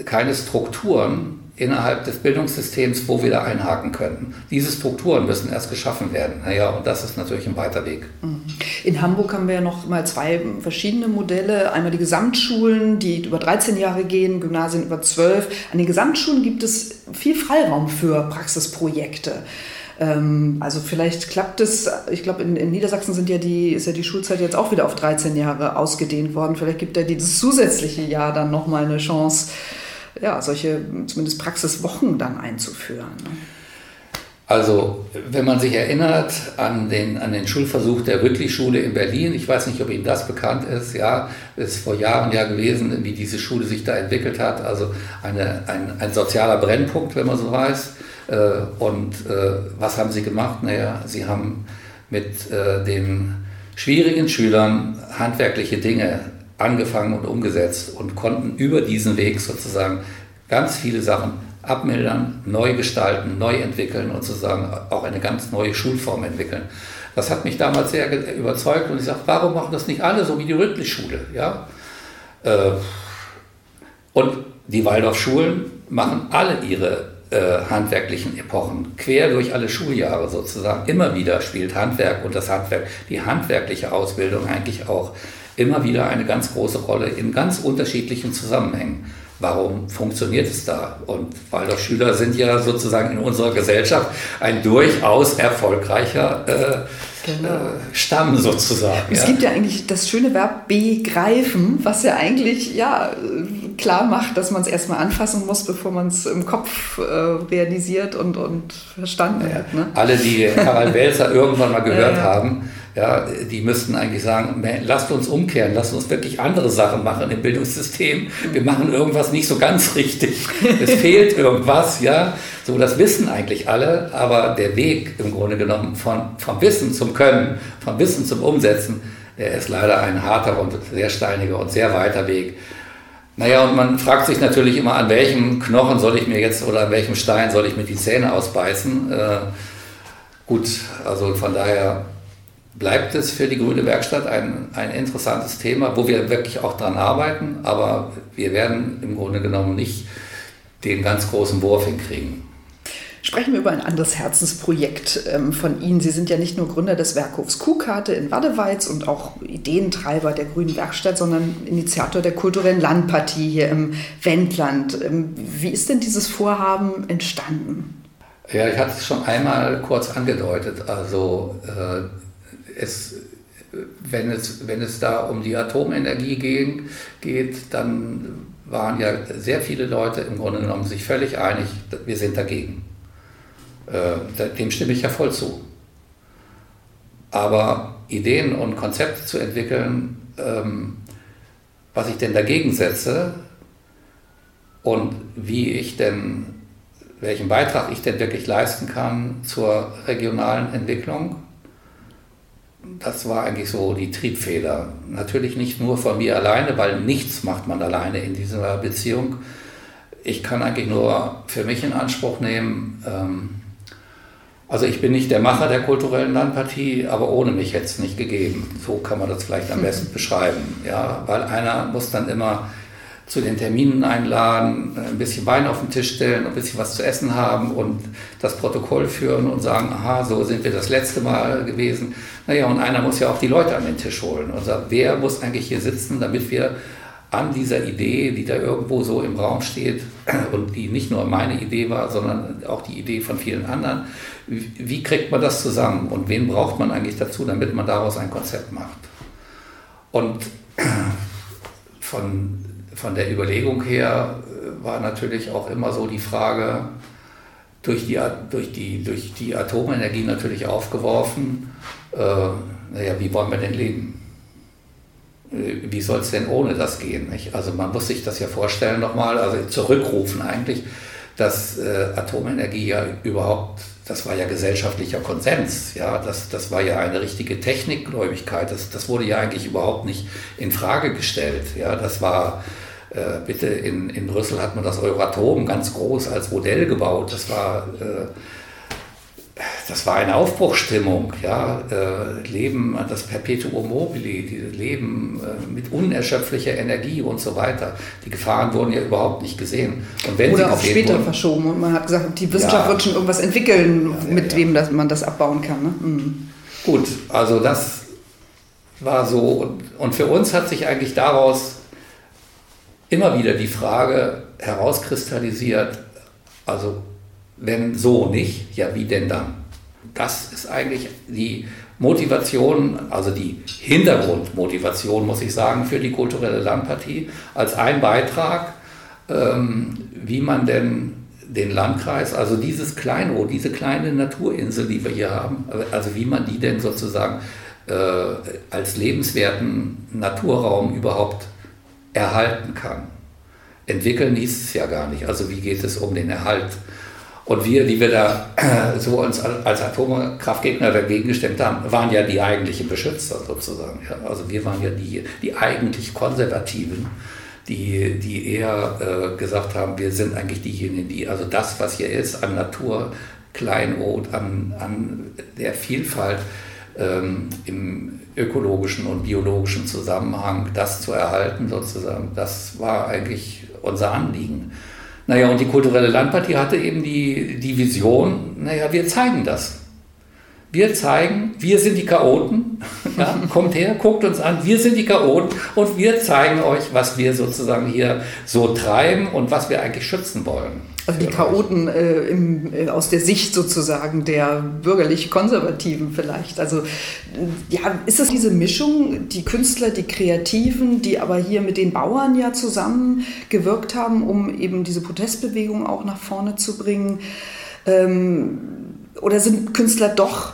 B: keine Strukturen, innerhalb des Bildungssystems, wo wir da einhaken könnten. Diese Strukturen müssen erst geschaffen werden. Naja, und das ist natürlich ein weiter Weg. Mhm.
A: In Hamburg haben wir ja noch mal zwei verschiedene Modelle. Einmal die Gesamtschulen, die über 13 Jahre gehen, Gymnasien über 12. An den Gesamtschulen gibt es viel Freiraum für Praxisprojekte. Ähm, also vielleicht klappt es, ich glaube in, in, Niedersachsen sind ja die, ist ja die Schulzeit jetzt auch wieder auf 13 Jahre ausgedehnt worden. Vielleicht gibt ja dieses zusätzliche Jahr dann nochmal eine Chance, ja, solche zumindest Praxiswochen dann einzuführen. Ne?
B: Also, wenn man sich erinnert an den, an den Schulversuch der Rüttli-Schule in Berlin, ich weiß nicht, ob Ihnen das bekannt ist, ja, ist vor Jahren ja gewesen, wie diese Schule sich da entwickelt hat, also eine, ein, ein sozialer Brennpunkt, wenn man so weiß. Äh, und äh, was haben Sie gemacht? Naja, Sie haben mit äh, den schwierigen Schülern handwerkliche Dinge angefangen und umgesetzt und konnten über diesen Weg sozusagen ganz viele Sachen abmildern, neu gestalten, neu entwickeln und sozusagen auch eine ganz neue Schulform entwickeln. Das hat mich damals sehr überzeugt und ich sage, warum machen das nicht alle so wie die Rüttlich-Schule? Ja? Äh, und die Waldorfschulen machen alle ihre äh, handwerklichen Epochen, quer durch alle Schuljahre sozusagen. Immer wieder spielt Handwerk und das Handwerk, die handwerkliche Ausbildung eigentlich auch immer wieder eine ganz große Rolle in ganz unterschiedlichen Zusammenhängen warum funktioniert es da? Und Waldorfschüler sind ja sozusagen in unserer Gesellschaft ein durchaus erfolgreicher äh, genau. äh, Stamm sozusagen.
A: Es ja. gibt ja eigentlich das schöne Verb begreifen, was ja eigentlich ja, klar macht, dass man es erstmal anfassen muss, bevor man es im Kopf äh, realisiert und, und verstanden ja, hat. Ne?
B: Alle, die Harald Welzer irgendwann mal gehört ja, haben, ja, die müssten eigentlich sagen, lasst uns umkehren, lasst uns wirklich andere Sachen machen im Bildungssystem. Wir machen irgendwas nicht so ganz richtig. Es *laughs* fehlt irgendwas, ja. So, das wissen eigentlich alle, aber der Weg im Grunde genommen von, vom Wissen zum Können, vom Wissen zum Umsetzen, der ist leider ein harter und sehr steiniger und sehr weiter Weg. Naja, und man fragt sich natürlich immer, an welchem Knochen soll ich mir jetzt oder an welchem Stein soll ich mir die Zähne ausbeißen. Äh, gut, also von daher bleibt es für die Grüne Werkstatt ein, ein interessantes Thema, wo wir wirklich auch dran arbeiten, aber wir werden im Grunde genommen nicht den ganz großen Wurf hinkriegen.
A: Sprechen wir über ein anderes Herzensprojekt ähm, von Ihnen. Sie sind ja nicht nur Gründer des Werkhofs Kuhkarte in Wadeweiz und auch Ideentreiber der Grünen Werkstatt, sondern Initiator der kulturellen Landpartie hier im Wendland. Ähm, wie ist denn dieses Vorhaben entstanden?
B: Ja, ich hatte es schon einmal kurz angedeutet. Also äh, es, wenn, es, wenn es da um die Atomenergie gehen, geht, dann waren ja sehr viele Leute im Grunde genommen sich völlig einig, wir sind dagegen. Äh, dem stimme ich ja voll zu. Aber Ideen und Konzepte zu entwickeln, ähm, was ich denn dagegen setze und wie ich denn, welchen Beitrag ich denn wirklich leisten kann zur regionalen Entwicklung, das war eigentlich so die Triebfeder. Natürlich nicht nur von mir alleine, weil nichts macht man alleine in dieser Beziehung. Ich kann eigentlich nur für mich in Anspruch nehmen, ähm, also ich bin nicht der Macher der kulturellen Landpartie, aber ohne mich hätte es nicht gegeben. So kann man das vielleicht am *laughs* besten beschreiben. Ja, weil einer muss dann immer zu den Terminen einladen, ein bisschen Wein auf den Tisch stellen, ein bisschen was zu essen haben und das Protokoll führen und sagen, aha, so sind wir das letzte Mal gewesen. Naja, und einer muss ja auch die Leute an den Tisch holen und sagt, wer muss eigentlich hier sitzen, damit wir an dieser Idee, die da irgendwo so im Raum steht *clears throat* und die nicht nur meine Idee war, sondern auch die Idee von vielen anderen, wie kriegt man das zusammen und wen braucht man eigentlich dazu, damit man daraus ein Konzept macht? Und *clears throat* von von der Überlegung her äh, war natürlich auch immer so die Frage, durch die, durch die, durch die Atomenergie natürlich aufgeworfen, äh, naja, wie wollen wir denn leben? Äh, wie soll es denn ohne das gehen? Nicht? Also man muss sich das ja vorstellen nochmal, also zurückrufen eigentlich, dass äh, Atomenergie ja überhaupt, das war ja gesellschaftlicher Konsens, ja, das, das war ja eine richtige Technikgläubigkeit, das, das wurde ja eigentlich überhaupt nicht in Frage gestellt, ja, das war äh, bitte, in, in Brüssel hat man das Euratom ganz groß als Modell gebaut. Das war, äh, das war eine Aufbruchsstimmung. Ja? Äh, Leben, das Perpetuum mobile, dieses Leben äh, mit unerschöpflicher Energie und so weiter. Die Gefahren wurden ja überhaupt nicht gesehen.
A: Oder auch später wurden, verschoben. Und man hat gesagt, die Wissenschaft ja, wird schon irgendwas entwickeln, ja, mit wem das, man das abbauen kann. Ne? Mhm.
B: Gut, also das war so. Und, und für uns hat sich eigentlich daraus immer wieder die Frage herauskristallisiert, also wenn so nicht, ja wie denn dann? Das ist eigentlich die Motivation, also die Hintergrundmotivation, muss ich sagen, für die kulturelle Landpartie als ein Beitrag, ähm, wie man denn den Landkreis, also dieses Kleinod, diese kleine Naturinsel, die wir hier haben, also wie man die denn sozusagen äh, als lebenswerten Naturraum überhaupt erhalten kann. Entwickeln hieß es ja gar nicht. Also wie geht es um den Erhalt? Und wir, die wir da äh, so uns als Atomkraftgegner dagegen gestemmt haben, waren ja die eigentlichen Beschützer sozusagen. Ja. Also wir waren ja die, die eigentlich Konservativen, die, die eher äh, gesagt haben, wir sind eigentlich diejenigen, die also das, was hier ist an Natur, Kleinod, an, an der Vielfalt ähm, im ökologischen und biologischen Zusammenhang, das zu erhalten sozusagen, das war eigentlich unser Anliegen. Naja, und die kulturelle Landpartie hatte eben die, die Vision, naja, wir zeigen das. Wir zeigen, wir sind die Chaoten. *laughs* Ja, kommt her, guckt uns an, wir sind die Chaoten und wir zeigen euch, was wir sozusagen hier so treiben und was wir eigentlich schützen wollen.
A: Also die Chaoten äh, im, äh, aus der Sicht sozusagen der bürgerlich-konservativen vielleicht. Also ja, ist das diese Mischung, die Künstler, die Kreativen, die aber hier mit den Bauern ja zusammengewirkt haben, um eben diese Protestbewegung auch nach vorne zu bringen? Ähm, oder sind Künstler doch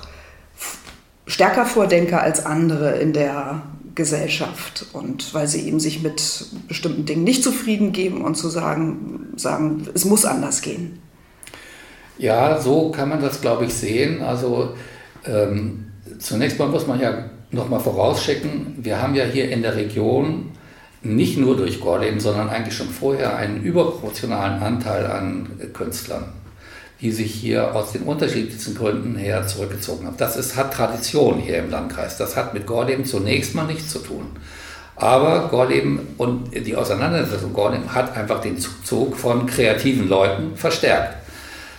A: stärker Vordenker als andere in der Gesellschaft und weil sie eben sich mit bestimmten Dingen nicht zufrieden geben und zu sagen, sagen, es muss anders gehen.
B: Ja, so kann man das, glaube ich, sehen. Also ähm, zunächst mal muss man ja nochmal vorausschicken, wir haben ja hier in der Region nicht nur durch Gorleben, sondern eigentlich schon vorher einen überproportionalen Anteil an Künstlern die sich hier aus den unterschiedlichsten Gründen her zurückgezogen haben. Das ist, hat Tradition hier im Landkreis. Das hat mit Gorleben zunächst mal nichts zu tun. Aber Gorleben und die Auseinandersetzung Gorleben hat einfach den Zug von kreativen Leuten verstärkt.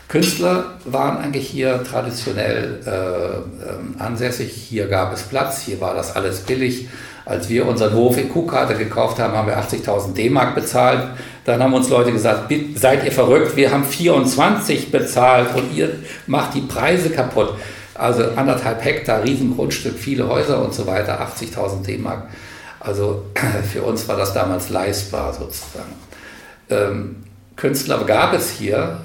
B: Künstler waren eigentlich hier traditionell äh, äh, ansässig. Hier gab es Platz, hier war das alles billig. Als wir unseren Hof in Kuhkarte gekauft haben, haben wir 80.000 D-Mark bezahlt. Dann haben uns Leute gesagt, seid ihr verrückt, wir haben 24 bezahlt und ihr macht die Preise kaputt. Also anderthalb Hektar, Riesengrundstück, viele Häuser und so weiter, 80.000 D-Mark. Also *clears throat* für uns war das damals leistbar sozusagen. Ähm, Künstler gab es hier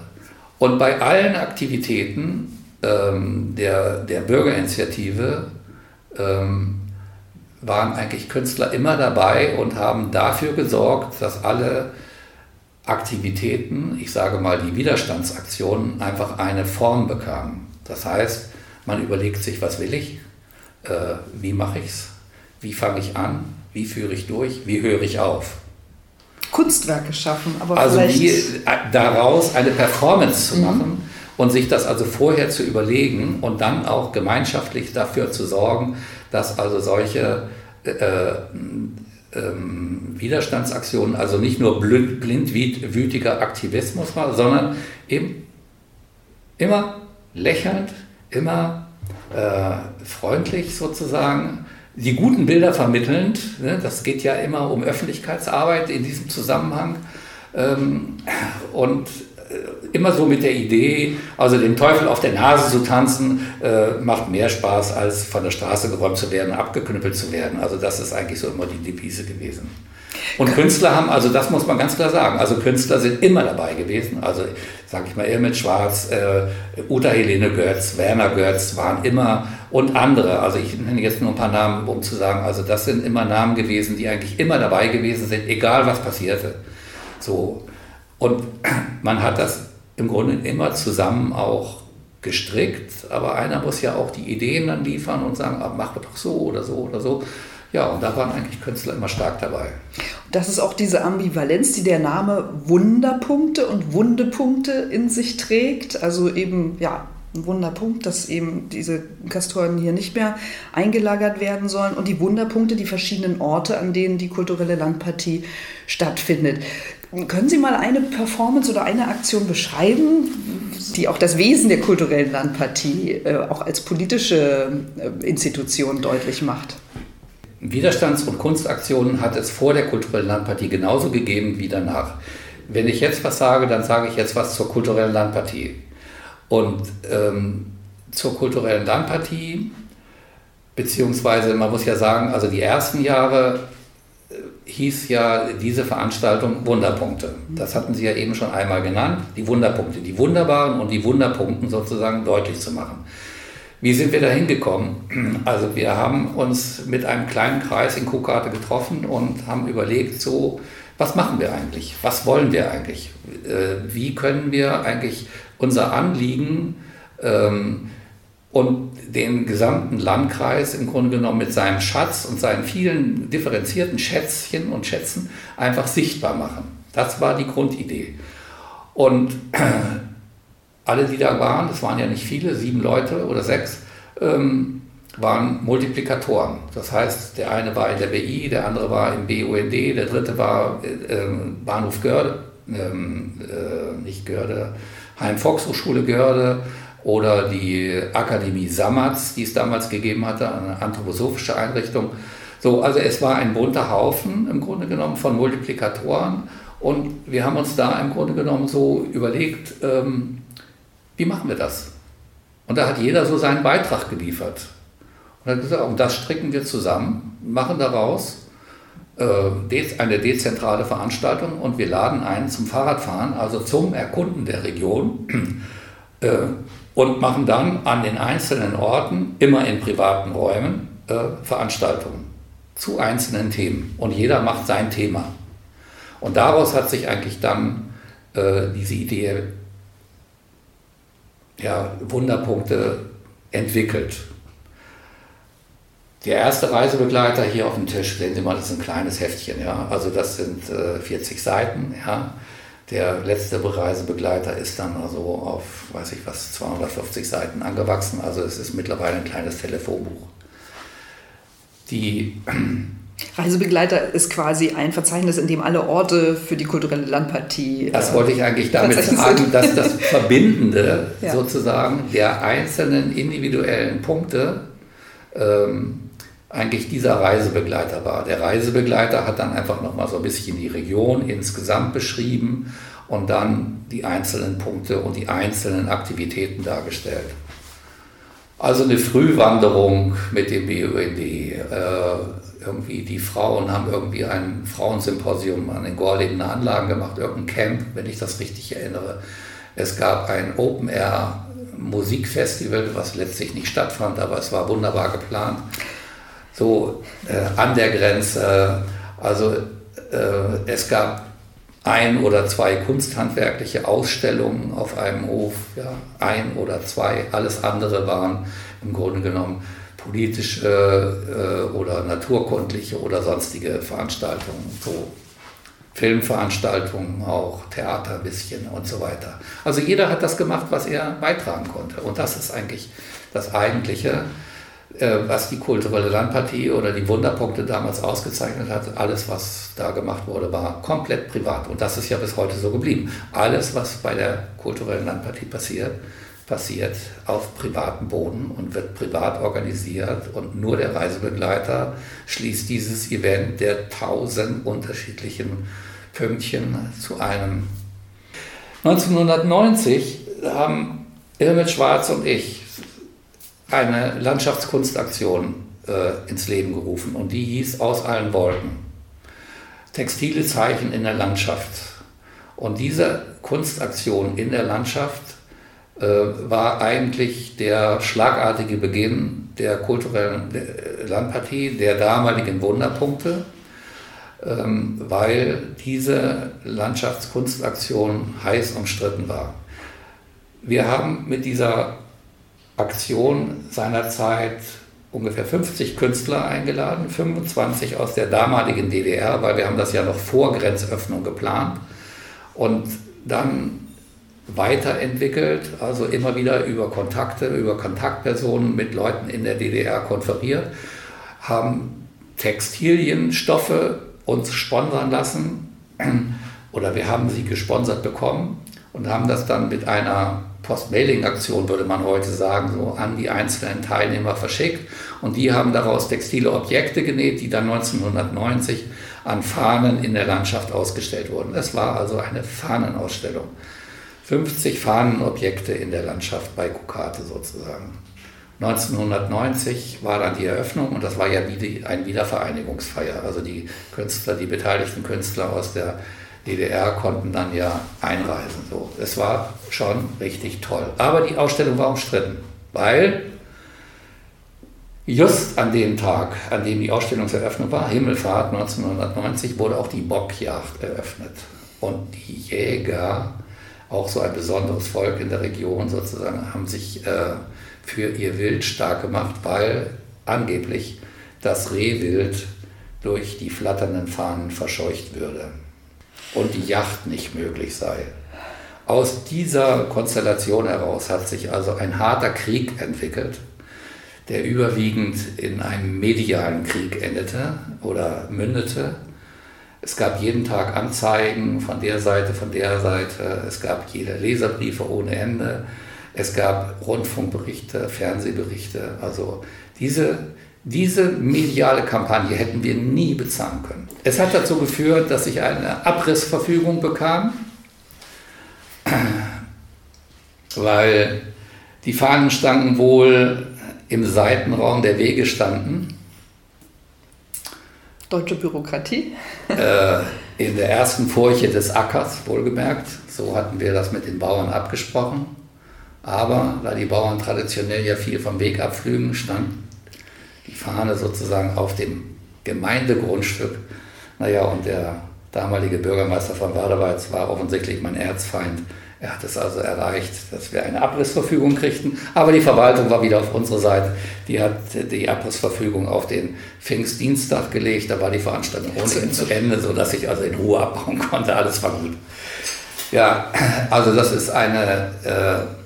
B: und bei allen Aktivitäten ähm, der, der Bürgerinitiative ähm, waren eigentlich Künstler immer dabei und haben dafür gesorgt, dass alle Aktivitäten, ich sage mal die Widerstandsaktionen, einfach eine Form bekamen. Das heißt, man überlegt sich, was will ich, äh, wie mache ich es, wie fange ich an, wie führe ich durch, wie höre ich auf.
A: Kunstwerke schaffen, aber
B: also wie, äh, daraus eine Performance zu mhm. machen mhm. und sich das also vorher zu überlegen und dann auch gemeinschaftlich dafür zu sorgen, dass also solche äh, ähm, Widerstandsaktionen, also nicht nur blind, blindwütiger Aktivismus war, sondern eben immer lächelnd, immer äh, freundlich sozusagen, die guten Bilder vermittelnd. Ne, das geht ja immer um Öffentlichkeitsarbeit in diesem Zusammenhang. Ähm, und immer so mit der Idee, also den Teufel auf der Nase zu tanzen, äh, macht mehr Spaß, als von der Straße geräumt zu werden, abgeknüppelt zu werden. Also das ist eigentlich so immer die Devise gewesen. Und Künstler haben, also das muss man ganz klar sagen, also Künstler sind immer dabei gewesen. Also sage ich mal, Irmit Schwarz, äh, Uta Helene Götz, Werner Götz waren immer und andere. Also ich nenne jetzt nur ein paar Namen, um zu sagen, also das sind immer Namen gewesen, die eigentlich immer dabei gewesen sind, egal was passierte. So. Und man hat das im Grunde immer zusammen auch gestrickt, aber einer muss ja auch die Ideen dann liefern und sagen, ah, mach doch so oder so oder so. Ja, und da waren eigentlich Künstler immer stark dabei.
A: Das ist auch diese Ambivalenz, die der Name Wunderpunkte und Wundepunkte in sich trägt. Also eben, ja, ein Wunderpunkt, dass eben diese Kastoren hier nicht mehr eingelagert werden sollen und die Wunderpunkte, die verschiedenen Orte, an denen die kulturelle Landpartie stattfindet. Können Sie mal eine Performance oder eine Aktion beschreiben, die auch das Wesen der kulturellen Landpartie äh, auch als politische äh, Institution deutlich macht?
B: Widerstands- und Kunstaktionen hat es vor der kulturellen Landpartie genauso gegeben wie danach. Wenn ich jetzt was sage, dann sage ich jetzt was zur kulturellen Landpartie. Und ähm, zur kulturellen Landpartie, beziehungsweise man muss ja sagen, also die ersten Jahre hieß ja diese Veranstaltung Wunderpunkte. Das hatten Sie ja eben schon einmal genannt, die Wunderpunkte, die wunderbaren und die Wunderpunkten sozusagen deutlich zu machen. Wie sind wir da hingekommen? Also wir haben uns mit einem kleinen Kreis in Kuhkarte getroffen und haben überlegt, so, was machen wir eigentlich? Was wollen wir eigentlich? Äh, wie können wir eigentlich unser Anliegen ähm, und den gesamten Landkreis im Grunde genommen mit seinem Schatz und seinen vielen differenzierten Schätzchen und Schätzen einfach sichtbar machen. Das war die Grundidee. Und *clears throat* alle, die da waren, das waren ja nicht viele, sieben Leute oder sechs, ähm, waren Multiplikatoren. Das heißt, der eine war in der BI, der andere war im BUND, der dritte war äh, Bahnhof Görde, ähm, äh, nicht Görde, Heim-Volkshochschule Görde, oder die Akademie Samatz, die es damals gegeben hatte, eine anthroposophische Einrichtung. So, also es war ein bunter Haufen im Grunde genommen von Multiplikatoren und wir haben uns da im Grunde genommen so überlegt, ähm, wie machen wir das? Und da hat jeder so seinen Beitrag geliefert. Und hat gesagt, und das stricken wir zusammen, machen daraus äh, eine dezentrale Veranstaltung und wir laden ein zum Fahrradfahren, also zum Erkunden der Region. *clears throat* Äh, und machen dann an den einzelnen Orten, immer in privaten Räumen, äh, Veranstaltungen zu einzelnen Themen. Und jeder macht sein Thema. Und daraus hat sich eigentlich dann äh, diese Idee, ja, Wunderpunkte entwickelt. Der erste Reisebegleiter hier auf dem Tisch, sehen Sie mal, das ist ein kleines Heftchen, ja. Also das sind äh, 40 Seiten, ja. Der letzte Reisebegleiter ist dann also auf, weiß ich was, 250 Seiten angewachsen. Also es ist mittlerweile ein kleines Telefonbuch.
A: Die *clears throat* Reisebegleiter ist quasi ein Verzeichnis, in dem alle Orte für die kulturelle Landpartie.
B: Das wollte ich eigentlich damit sagen, dass das *laughs* Verbindende ja. sozusagen der einzelnen individuellen Punkte ähm, eigentlich dieser Reisebegleiter war. Der Reisebegleiter hat dann einfach nochmal so ein bisschen die Region insgesamt beschrieben und dann die einzelnen Punkte und die einzelnen Aktivitäten dargestellt. Also eine Frühwanderung mit dem BUND. Äh, irgendwie die Frauen haben irgendwie ein Frauensymposium an den Gorleben Anlagen gemacht, irgendein Camp, wenn ich das richtig erinnere. Es gab ein Open Air Musikfestival, was letztlich nicht stattfand, aber es war wunderbar geplant so äh, an der Grenze. Also äh, es gab ein oder zwei kunsthandwerkliche Ausstellungen auf einem Hof, ja, ein oder zwei, alles andere waren im Grunde genommen politische äh, oder naturkundliche oder sonstige Veranstaltungen, so Filmveranstaltungen auch, Theater ein bisschen und so weiter. Also jeder hat das gemacht, was er beitragen konnte und das ist eigentlich das Eigentliche. Äh, was die kulturelle Landpartie oder die Wunderpunkte damals ausgezeichnet hat, alles, was da gemacht wurde, war komplett privat. Und das ist ja bis heute so geblieben. Alles, was bei der kulturellen Landpartie passiert, passiert auf privatem Boden und wird privat organisiert. Und nur der Reisebegleiter schließt dieses Event der tausend unterschiedlichen Pünktchen zu einem. 1990 haben Irmit Schwarz und ich eine Landschaftskunstaktion äh, ins Leben gerufen und die hieß Aus allen Wolken. Textile Zeichen in der Landschaft. Und diese Kunstaktion in der Landschaft äh, war eigentlich der schlagartige Beginn der kulturellen Landpartie, der damaligen Wunderpunkte, ähm, weil diese Landschaftskunstaktion heiß umstritten war. Wir haben mit dieser Aktion seinerzeit ungefähr 50 Künstler eingeladen, 25 aus der damaligen DDR, weil wir haben das ja noch vor Grenzöffnung geplant und dann weiterentwickelt, also immer wieder über Kontakte, über Kontaktpersonen mit Leuten in der DDR konferiert, haben Textilien, Stoffe uns sponsern lassen oder wir haben sie gesponsert bekommen und haben das dann mit einer Post-Mailing-Aktion, würde man heute sagen, so an die einzelnen Teilnehmer verschickt. Und die haben daraus textile Objekte genäht, die dann 1990 an Fahnen in der Landschaft ausgestellt wurden. Es war also eine Fahnenausstellung. 50 Fahnenobjekte in der Landschaft bei Kukate sozusagen. 1990 war dann die Eröffnung und das war ja wie ein Wiedervereinigungsfeier. Also die Künstler, die beteiligten Künstler aus der DDR konnten dann ja einreisen. So, es war schon richtig toll. Aber die Ausstellung war umstritten, weil just an dem Tag, an dem die Ausstellungseröffnung war, Himmelfahrt 1990, wurde auch die Bockjagd eröffnet. Und die Jäger, auch so ein besonderes Volk in der Region sozusagen, haben sich äh, für ihr Wild stark gemacht, weil angeblich das Rehwild durch die flatternden Fahnen verscheucht würde und die Yacht nicht möglich sei. Aus dieser Konstellation heraus hat sich also ein harter Krieg entwickelt, der überwiegend in einem medialen Krieg endete oder mündete. Es gab jeden Tag Anzeigen von der Seite, von der Seite. Es gab jede Leserbriefe ohne Ende. Es gab Rundfunkberichte, Fernsehberichte. Also diese, diese mediale Kampagne hätten wir nie bezahlen können. Es hat dazu geführt, dass ich eine Abrissverfügung bekam, weil die Fahnen standen wohl im Seitenraum der Wege standen.
A: Deutsche Bürokratie.
B: Äh, in der ersten Furche des Ackers, wohlgemerkt. So hatten wir das mit den Bauern abgesprochen. Aber da die Bauern traditionell ja viel vom Weg abflügen, stand die Fahne sozusagen auf dem Gemeindegrundstück. Naja, und der damalige Bürgermeister von Waderweiz war offensichtlich mein Erzfeind. Er hat es also erreicht, dass wir eine Abrissverfügung kriegten. Aber die Verwaltung war wieder auf unserer Seite. Die hat die Abrissverfügung auf den Pfingstdienstag gelegt. Da war die Veranstaltung ohnehin zu Ende, sodass ich also in Ruhe abbauen konnte. Alles war gut. Ja, also das ist eine... Äh,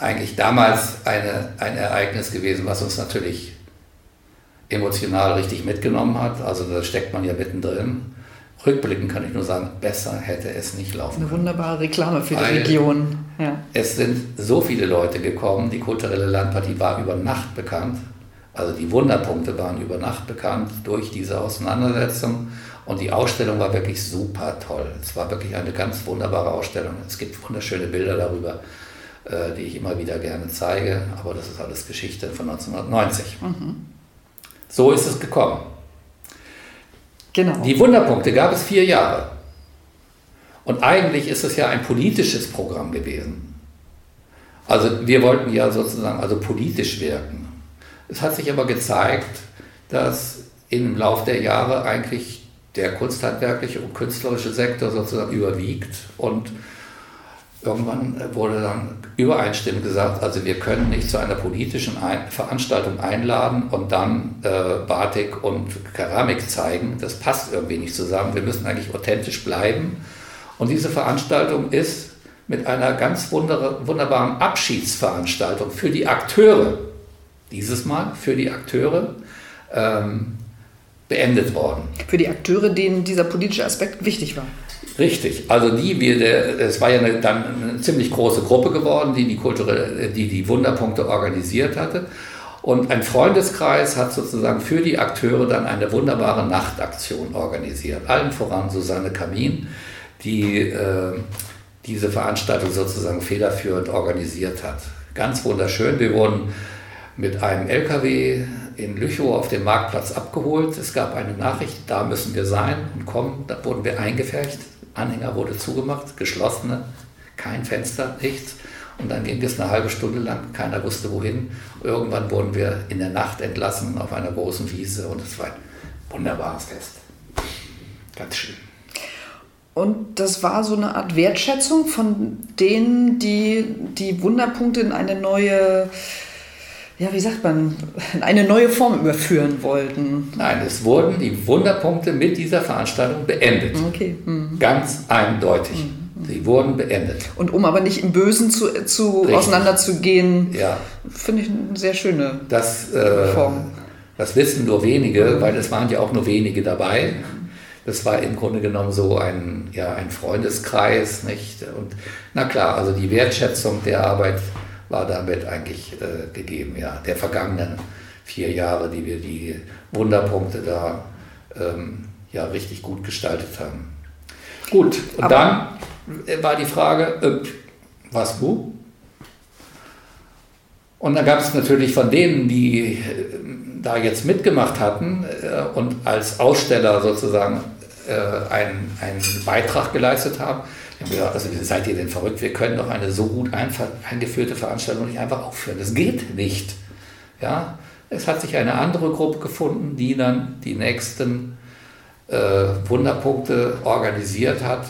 B: eigentlich damals eine, ein Ereignis gewesen, was uns natürlich emotional richtig mitgenommen hat. Also da steckt man ja mittendrin. Rückblickend kann ich nur sagen, besser hätte es nicht laufen
A: Eine wunderbare Reklame für die Region.
B: Ja. Es sind so viele Leute gekommen, die kulturelle Landpartie war über Nacht bekannt. Also die Wunderpunkte waren über Nacht bekannt durch diese Auseinandersetzung. Und die Ausstellung war wirklich super toll. Es war wirklich eine ganz wunderbare Ausstellung. Es gibt wunderschöne Bilder darüber. Äh, die ich immer wieder gerne zeige, aber das ist alles Geschichte von 1990. Mhm. So ist es gekommen. Genau. Die Wunderpunkte gab es vier Jahre. Und eigentlich ist es ja ein politisches Programm gewesen. Also wir wollten ja sozusagen also politisch wirken. Es hat sich aber gezeigt, dass im Lauf der Jahre eigentlich der kunsthandwerkliche und künstlerische Sektor sozusagen überwiegt und Irgendwann wurde dann übereinstimmend gesagt, also wir können nicht zu einer politischen Ein Veranstaltung einladen und dann äh, Batik und Keramik zeigen. Das passt irgendwie nicht zusammen. Wir müssen eigentlich authentisch bleiben. Und diese Veranstaltung ist mit einer ganz wunderbaren Abschiedsveranstaltung für die Akteure, dieses Mal für die Akteure, ähm, beendet worden.
A: Für die Akteure, denen dieser politische Aspekt wichtig war.
B: Richtig. Also die, wir, es war ja eine, dann eine ziemlich große Gruppe geworden, die die, kulturelle, die die Wunderpunkte organisiert hatte. Und ein Freundeskreis hat sozusagen für die Akteure dann eine wunderbare Nachtaktion organisiert. Allen voran Susanne Kamin, die äh, diese Veranstaltung sozusagen federführend organisiert hat. Ganz wunderschön. Wir wurden mit einem LKW in Lüchow auf dem Marktplatz abgeholt. Es gab eine Nachricht, da müssen wir sein und kommen. Da wurden wir eingefercht. Anhänger wurde zugemacht, geschlossene, kein Fenster, nichts. Und dann ging es eine halbe Stunde lang, keiner wusste wohin. Irgendwann wurden wir in der Nacht entlassen auf einer großen Wiese und es war ein wunderbares Fest. Ganz schön.
A: Und das war so eine Art Wertschätzung von denen, die die Wunderpunkte in eine neue ja, wie sagt man, eine neue Form überführen wollten.
B: Nein, es wurden die Wunderpunkte mit dieser Veranstaltung beendet. Okay. Mhm. Ganz eindeutig. Mhm. Sie wurden beendet.
A: Und um aber nicht im Bösen zu, zu auseinanderzugehen, ja. finde ich eine sehr schöne
B: das, äh, Form. Das wissen nur wenige, weil es waren ja auch nur wenige dabei. Das war im Grunde genommen so ein, ja, ein Freundeskreis, nicht? Und na klar, also die Wertschätzung der Arbeit war damit eigentlich äh, gegeben, ja, der vergangenen vier Jahre, die wir die Wunderpunkte da ähm, ja richtig gut gestaltet haben. Gut, und Aber dann war die Frage, äh, was wo? Und dann gab es natürlich von denen, die äh, da jetzt mitgemacht hatten äh, und als Aussteller sozusagen äh, einen, einen Beitrag geleistet haben, haben gesagt, also seid ihr denn verrückt? Wir können doch eine so gut eingeführte Veranstaltung nicht einfach aufführen. Das geht nicht. Ja, es hat sich eine andere Gruppe gefunden, die dann die nächsten äh, Wunderpunkte organisiert hat.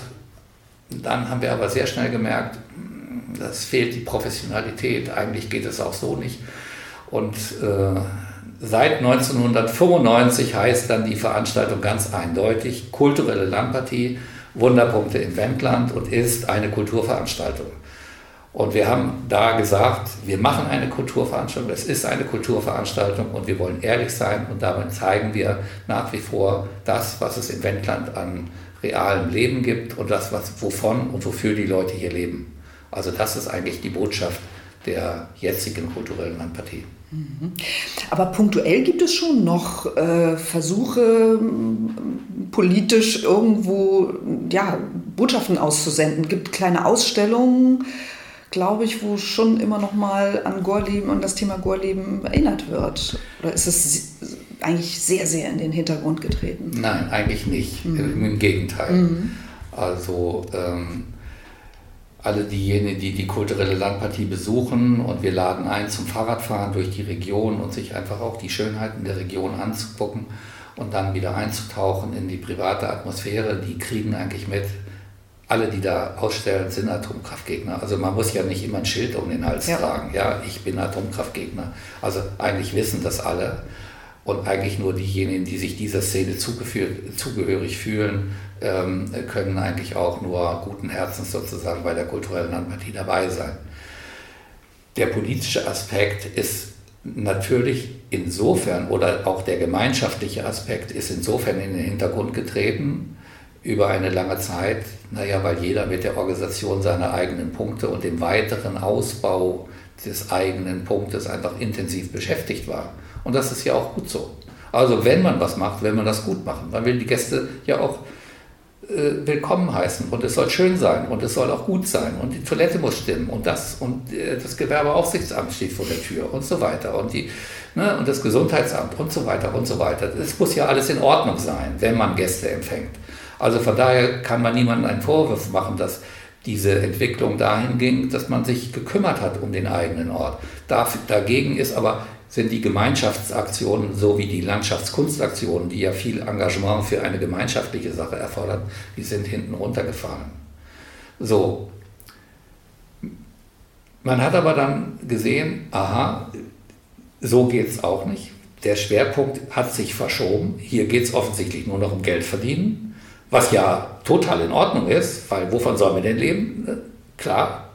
B: Dann haben wir aber sehr schnell gemerkt, das fehlt die Professionalität. Eigentlich geht es auch so nicht. Und äh, seit 1995 heißt dann die Veranstaltung ganz eindeutig kulturelle Landpartie, Wunderpunkte im Wendland und ist eine Kulturveranstaltung. Und wir haben da gesagt, wir machen eine Kulturveranstaltung, es ist eine Kulturveranstaltung und wir wollen ehrlich sein und damit zeigen wir nach wie vor das, was es im Wendland an realem Leben gibt und das, was, wovon und wofür die Leute hier leben. Also das ist eigentlich die Botschaft der jetzigen kulturellen Landpartie.
A: Aber punktuell gibt es schon noch äh, Versuche, politisch irgendwo ja, Botschaften auszusenden. Es gibt kleine Ausstellungen, glaube ich, wo schon immer noch mal an Gorleben und das Thema Gorleben erinnert wird. Oder ist es eigentlich sehr, sehr in den Hintergrund getreten?
B: Nein, eigentlich nicht. Mhm. Im Gegenteil. Mhm. Also ähm, alle diejenigen, die die kulturelle Landpartie besuchen und wir laden ein zum Fahrradfahren durch die Region und sich einfach auch die Schönheiten der Region anzugucken und dann wieder einzutauchen in die private Atmosphäre, die kriegen eigentlich mit, alle, die da ausstellen, sind Atomkraftgegner. Also man muss ja nicht immer ein Schild um den Hals ja. tragen. Ja, ich bin Atomkraftgegner. Also eigentlich wissen das alle. Und eigentlich nur diejenigen, die sich dieser Szene zugehörig fühlen, ähm, können eigentlich auch nur guten Herzens sozusagen bei der kulturellen Landpartie dabei sein. Der politische Aspekt ist natürlich insofern, oder auch der gemeinschaftliche Aspekt ist insofern in den Hintergrund getreten, über eine lange Zeit, naja, weil jeder mit der Organisation seiner eigenen Punkte und dem weiteren Ausbau des eigenen Punktes einfach intensiv beschäftigt war. Und das ist ja auch gut so. Also wenn man was macht, will man das gut machen. Man will die Gäste ja auch äh, willkommen heißen und es soll schön sein und es soll auch gut sein und die Toilette muss stimmen und das und äh, das Gewerbeaufsichtsamt steht vor der Tür und so weiter und die ne, und das Gesundheitsamt und so weiter und so weiter. Es muss ja alles in Ordnung sein, wenn man Gäste empfängt. Also von daher kann man niemandem einen Vorwurf machen, dass diese Entwicklung dahin ging, dass man sich gekümmert hat um den eigenen Ort. Dagegen ist aber sind die Gemeinschaftsaktionen so wie die Landschaftskunstaktionen, die ja viel Engagement für eine gemeinschaftliche Sache erfordern, die sind hinten runtergefahren. So. Man hat aber dann gesehen, aha, so geht es auch nicht. Der Schwerpunkt hat sich verschoben. Hier geht es offensichtlich nur noch um Geld verdienen, was ja total in Ordnung ist, weil wovon sollen wir denn leben? Klar,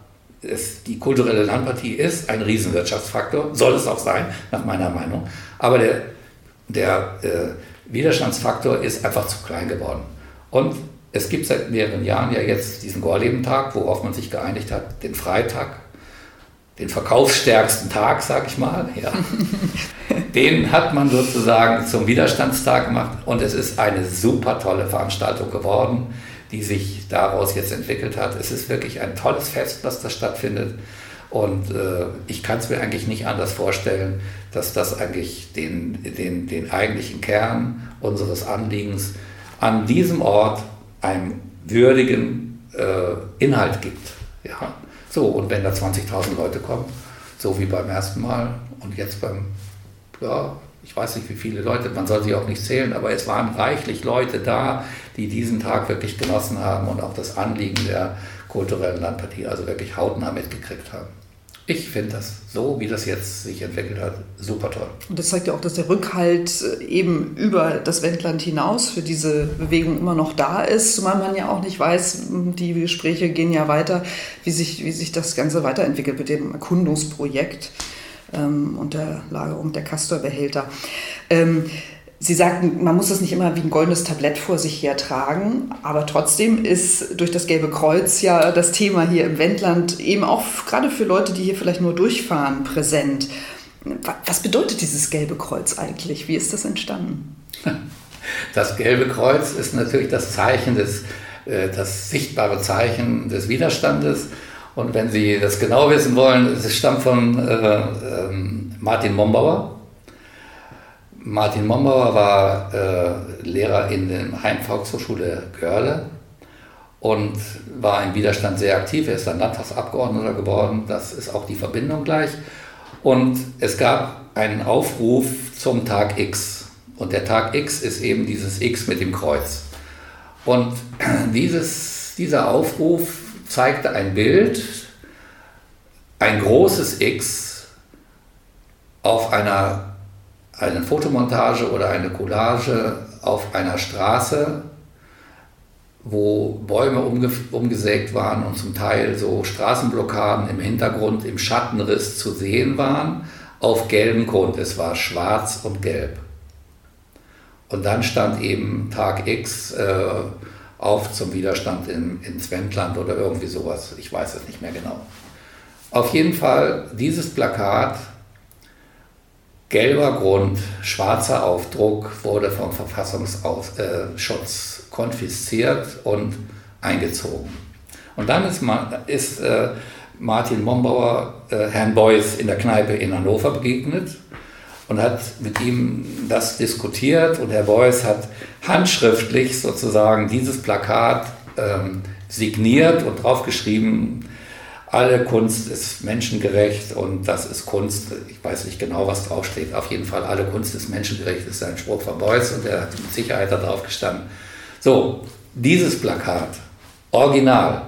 B: es, die kulturelle Landpartie ist ein Riesenwirtschaftsfaktor, soll es auch sein, nach meiner Meinung. Aber der, der äh, Widerstandsfaktor ist einfach zu klein geworden. Und es gibt seit mehreren Jahren ja jetzt diesen Gorleben-Tag, worauf man sich geeinigt hat, den Freitag, den verkaufsstärksten Tag, sag ich mal. Ja. *laughs* den hat man sozusagen zum Widerstandstag gemacht und es ist eine super tolle Veranstaltung geworden die sich daraus jetzt entwickelt hat. Es ist wirklich ein tolles Fest, was da stattfindet. Und äh, ich kann es mir eigentlich nicht anders vorstellen, dass das eigentlich den, den, den eigentlichen Kern unseres Anliegens an diesem Ort einen würdigen äh, Inhalt gibt. Ja. So, und wenn da 20.000 Leute kommen, so wie beim ersten Mal und jetzt beim ja, ich weiß nicht, wie viele Leute, man soll sie auch nicht zählen, aber es waren reichlich Leute da, die diesen Tag wirklich genossen haben und auch das Anliegen der kulturellen Landpartie also wirklich hautnah mitgekriegt haben. Ich finde das so, wie das jetzt sich entwickelt hat, super toll.
A: Und das zeigt ja auch, dass der Rückhalt äh, eben über das Wendland hinaus für diese Bewegung immer noch da ist, zumal man ja auch nicht weiß, die Gespräche gehen ja weiter, wie sich, wie sich das Ganze weiterentwickelt mit dem Erkundungsprojekt ähm, und der Lagerung der Castorbehälter. Ähm, Sie sagten, man muss das nicht immer wie ein goldenes Tablett vor sich hertragen, aber trotzdem ist durch das Gelbe Kreuz ja das Thema hier im Wendland eben auch gerade für Leute, die hier vielleicht nur durchfahren, präsent. Was bedeutet dieses Gelbe Kreuz eigentlich? Wie ist das entstanden?
B: Das Gelbe Kreuz ist natürlich das Zeichen des, äh, das sichtbare Zeichen des Widerstandes Und wenn Sie das genau wissen wollen, es stammt von äh, ähm, Martin Mombauer. Martin Mombauer war äh, Lehrer in der Heimvolkshochschule Görle und war im Widerstand sehr aktiv. Er ist dann Landtagsabgeordneter geworden. Das ist auch die Verbindung gleich. Und es gab einen Aufruf zum Tag X. Und der Tag X ist eben dieses X mit dem Kreuz. Und *clears throat* dieses, dieser Aufruf zeigte ein Bild, ein großes X auf einer eine Fotomontage oder eine Collage auf einer Straße, wo Bäume umge umgesägt waren und zum Teil so Straßenblockaden im Hintergrund im Schattenriss zu sehen waren, auf gelbem Grund. Es war schwarz und gelb. Und dann stand eben Tag X äh, auf zum Widerstand in, ins Wendland oder irgendwie sowas. Ich weiß es nicht mehr genau. Auf jeden Fall, dieses Plakat, gelber Grund, schwarzer Aufdruck, wurde vom Verfassungsschutz äh, konfisziert und eingezogen. Und dann ist, ist äh, Martin Mombauer äh, Herrn Beuys in der Kneipe in Hannover begegnet und hat mit ihm das diskutiert und Herr Beuys hat handschriftlich sozusagen dieses Plakat ähm, signiert und draufgeschrieben, alle Kunst ist menschengerecht und das ist Kunst, ich weiß nicht genau, was draufsteht, auf jeden Fall alle Kunst ist menschengerecht, ist ein Spruch von Beuys und er hat mit Sicherheit da drauf gestanden. So, dieses Plakat, original,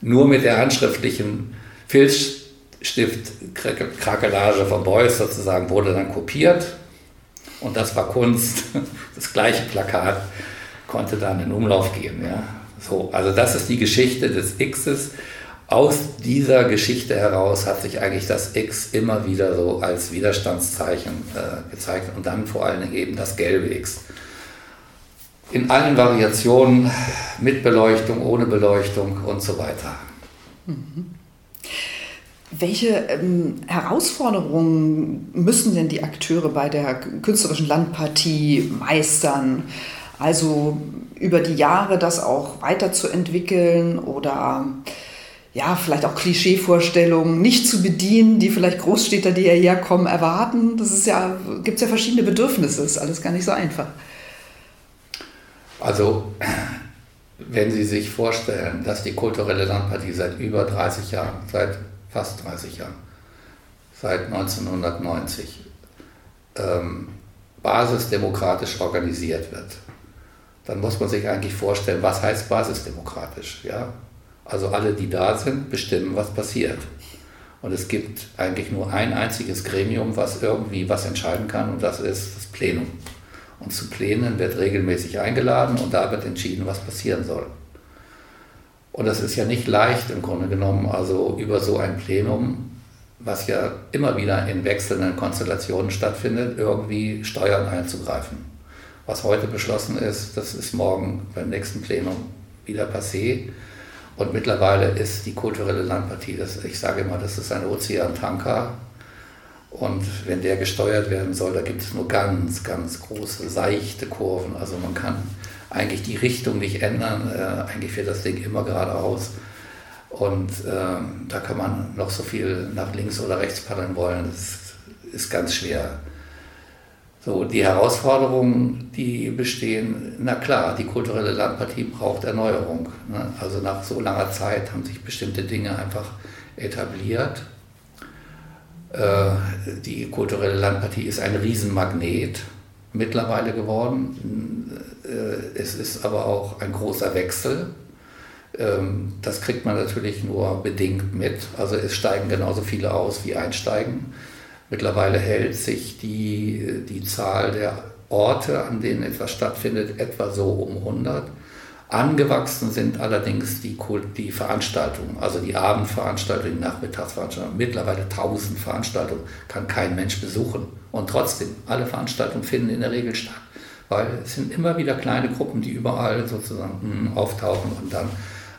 B: nur mit der handschriftlichen Filz Stift-Krakelage von Beuys sozusagen wurde dann kopiert und das war Kunst. *laughs* Das gleiche Plakat konnte dann in Umlauf gehen. Ja. So, also das ist die Geschichte des Xs. Aus dieser Geschichte heraus hat sich eigentlich das X immer wieder so als Widerstandszeichen äh, gezeigt und dann vor allen Dingen eben das gelbe X. In allen Variationen, mit Beleuchtung, ohne Beleuchtung und so weiter. Mhm.
A: Welche ähm, Herausforderungen müssen denn die Akteure bei der künstlerischen Landpartie meistern? Also über die Jahre das auch weiterzuentwickeln oder ja, vielleicht auch Klischeevorstellungen nicht zu bedienen, die vielleicht Großstädter, die hierher kommen, erwarten. Das ist ja, gibt es ja verschiedene Bedürfnisse, ist alles gar nicht so einfach.
B: Also, *clears throat* wenn Sie sich vorstellen, dass die kulturelle Landpartie seit über 30 Jahren, seit fast 30 Jahren, seit 1990, ähm, basisdemokratisch organisiert wird, dann muss man sich eigentlich vorstellen, was heißt basisdemokratisch. Ja? Also alle, die da sind, bestimmen, was passiert. Und es gibt eigentlich nur ein einziges Gremium, was irgendwie was entscheiden kann, und das ist das Plenum. Und zu Plänen wird regelmäßig eingeladen und da wird entschieden, was passieren soll. Und das ist ja nicht leicht im Grunde genommen, also über so ein Plenum, was ja immer wieder in wechselnden Konstellationen stattfindet, irgendwie Steuern einzugreifen. Was heute beschlossen ist, das ist morgen beim nächsten Plenum wieder passé. Und mittlerweile ist die kulturelle Landpartie, das, ich sage immer, das ist ein Ozeantanker. Und wenn der gesteuert werden soll, da gibt es nur ganz, ganz große, seichte Kurven. Also man kann eigentlich die Richtung nicht ändern. Äh, eigentlich fährt das Ding immer geradeaus. Und äh, da kann man noch so viel nach links oder rechts paddeln wollen. Das ist ganz schwer. So, die Herausforderungen, die bestehen, na klar, die kulturelle Landpartie braucht Erneuerung. Ne? Also nach so langer Zeit haben sich bestimmte Dinge einfach etabliert. Äh, die kulturelle Landpartie ist ein Riesenmagnet mittlerweile geworden. Äh, es ist aber auch ein großer Wechsel. Ähm, das kriegt man natürlich nur bedingt mit. Also es steigen genauso viele aus, wie einsteigen. Mittlerweile hält sich die, die Zahl der Orte, an denen etwas stattfindet, etwa so um 100. Angewachsen sind allerdings die, die Veranstaltungen, also die Abendveranstaltungen, die Nachmittagsveranstaltungen. Mittlerweile 1000 Veranstaltungen kann kein Mensch besuchen. Und trotzdem, alle Veranstaltungen finden in der Regel statt, weil es sind immer wieder kleine Gruppen, die überall sozusagen hm, auftauchen und dann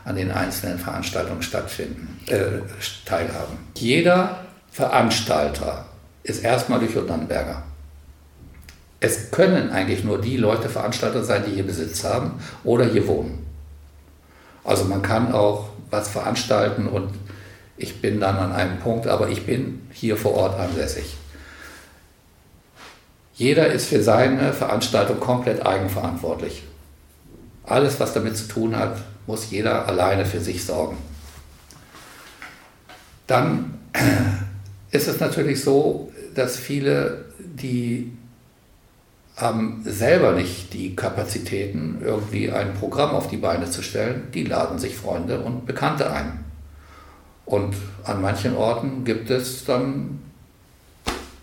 B: an den einzelnen Veranstaltungen stattfinden, äh, teilhaben. Jeder Veranstalter ist erstmal durch Nannenberger es können eigentlich nur die Leute Veranstalter sein, die hier Besitz haben oder hier wohnen. Also man kann auch was veranstalten und Ich bin dann an einem Punkt, aber ich bin hier vor Ort ansässig. Jeder ist für seine Veranstaltung komplett eigenverantwortlich. Alles, was damit zu tun hat, muss jeder alleine für sich sorgen. Dann ist es natürlich so, dass viele, die haben selber nicht die Kapazitäten, irgendwie ein Programm auf die Beine zu stellen, die laden sich Freunde und Bekannte ein. Und an manchen Orten gibt es dann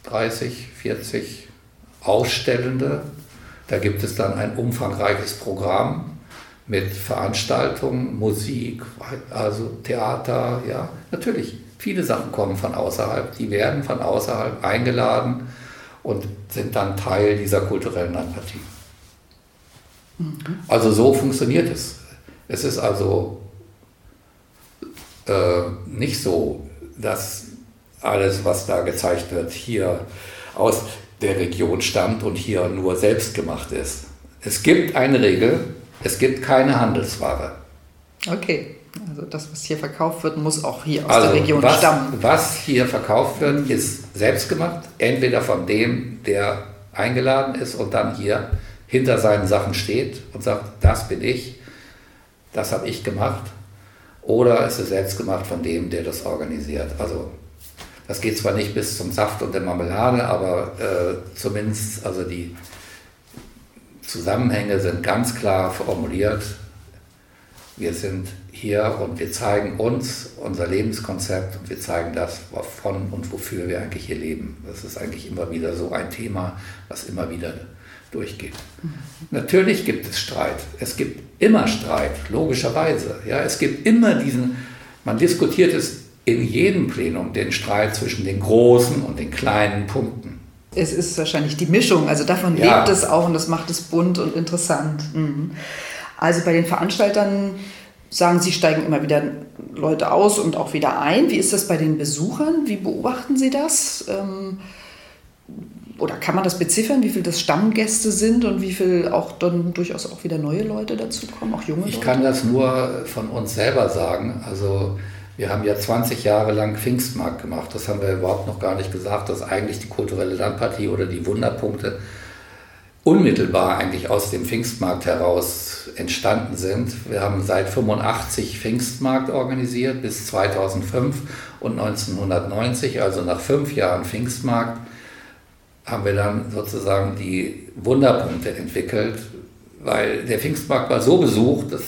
B: 30, 40 Ausstellende. Da gibt es dann ein umfangreiches Programm mit Veranstaltungen, Musik, also Theater, ja, natürlich. Viele Sachen kommen von außerhalb, die werden von außerhalb eingeladen und sind dann Teil dieser kulturellen Landpartie. Mhm. Also so funktioniert es. Es ist also äh, nicht so, dass alles, was da gezeigt wird, hier aus der Region stammt und hier nur selbst gemacht ist. Es gibt eine Regel, es gibt keine Handelsware.
A: Okay, also das, was hier verkauft wird, muss auch hier aus
B: also
A: der Region
B: was,
A: stammen.
B: Was hier verkauft wird, ist selbstgemacht, entweder von dem, der eingeladen ist und dann hier hinter seinen Sachen steht und sagt, das bin ich, das habe ich gemacht, oder es ist selbst gemacht von dem, der das organisiert. Also das geht zwar nicht bis zum Saft und der Marmelade, aber äh, zumindest also die Zusammenhänge sind ganz klar formuliert. Wir sind hier und wir zeigen uns unser Lebenskonzept und wir zeigen das, wovon und wofür wir eigentlich hier leben. Das ist eigentlich immer wieder so ein Thema, was immer wieder durchgeht. Mhm. Natürlich gibt es Streit. Es gibt immer Streit, logischerweise. Ja, es gibt immer diesen, man diskutiert es in jedem Plenum, den Streit zwischen den großen und den kleinen Punkten.
A: Es ist wahrscheinlich die Mischung, also davon ja. lebt es auch und das macht es bunt und interessant. Mhm. Also bei den Veranstaltern sagen Sie, steigen immer wieder Leute aus und auch wieder ein. Wie ist das bei den Besuchern? Wie beobachten Sie das? Ähm, oder kann man das beziffern, wie viele das Stammgäste sind und wie viel auch dann durchaus auch wieder neue Leute dazukommen, auch junge
B: ich
A: Leute?
B: Ich kann das nur von uns selber sagen. Also wir haben ja 20 Jahre lang Pfingstmarkt gemacht. Das haben wir überhaupt noch gar nicht gesagt, dass eigentlich die kulturelle Landpartie oder die Wunderpunkte unmittelbar eigentlich aus dem Pfingstmarkt heraus entstanden sind. Wir haben seit 85 Pfingstmarkt organisiert bis 2005 und 1990, also nach fünf Jahren Pfingstmarkt, haben wir dann sozusagen die Wunderpunkte entwickelt, weil der Pfingstmarkt war so besucht, dass,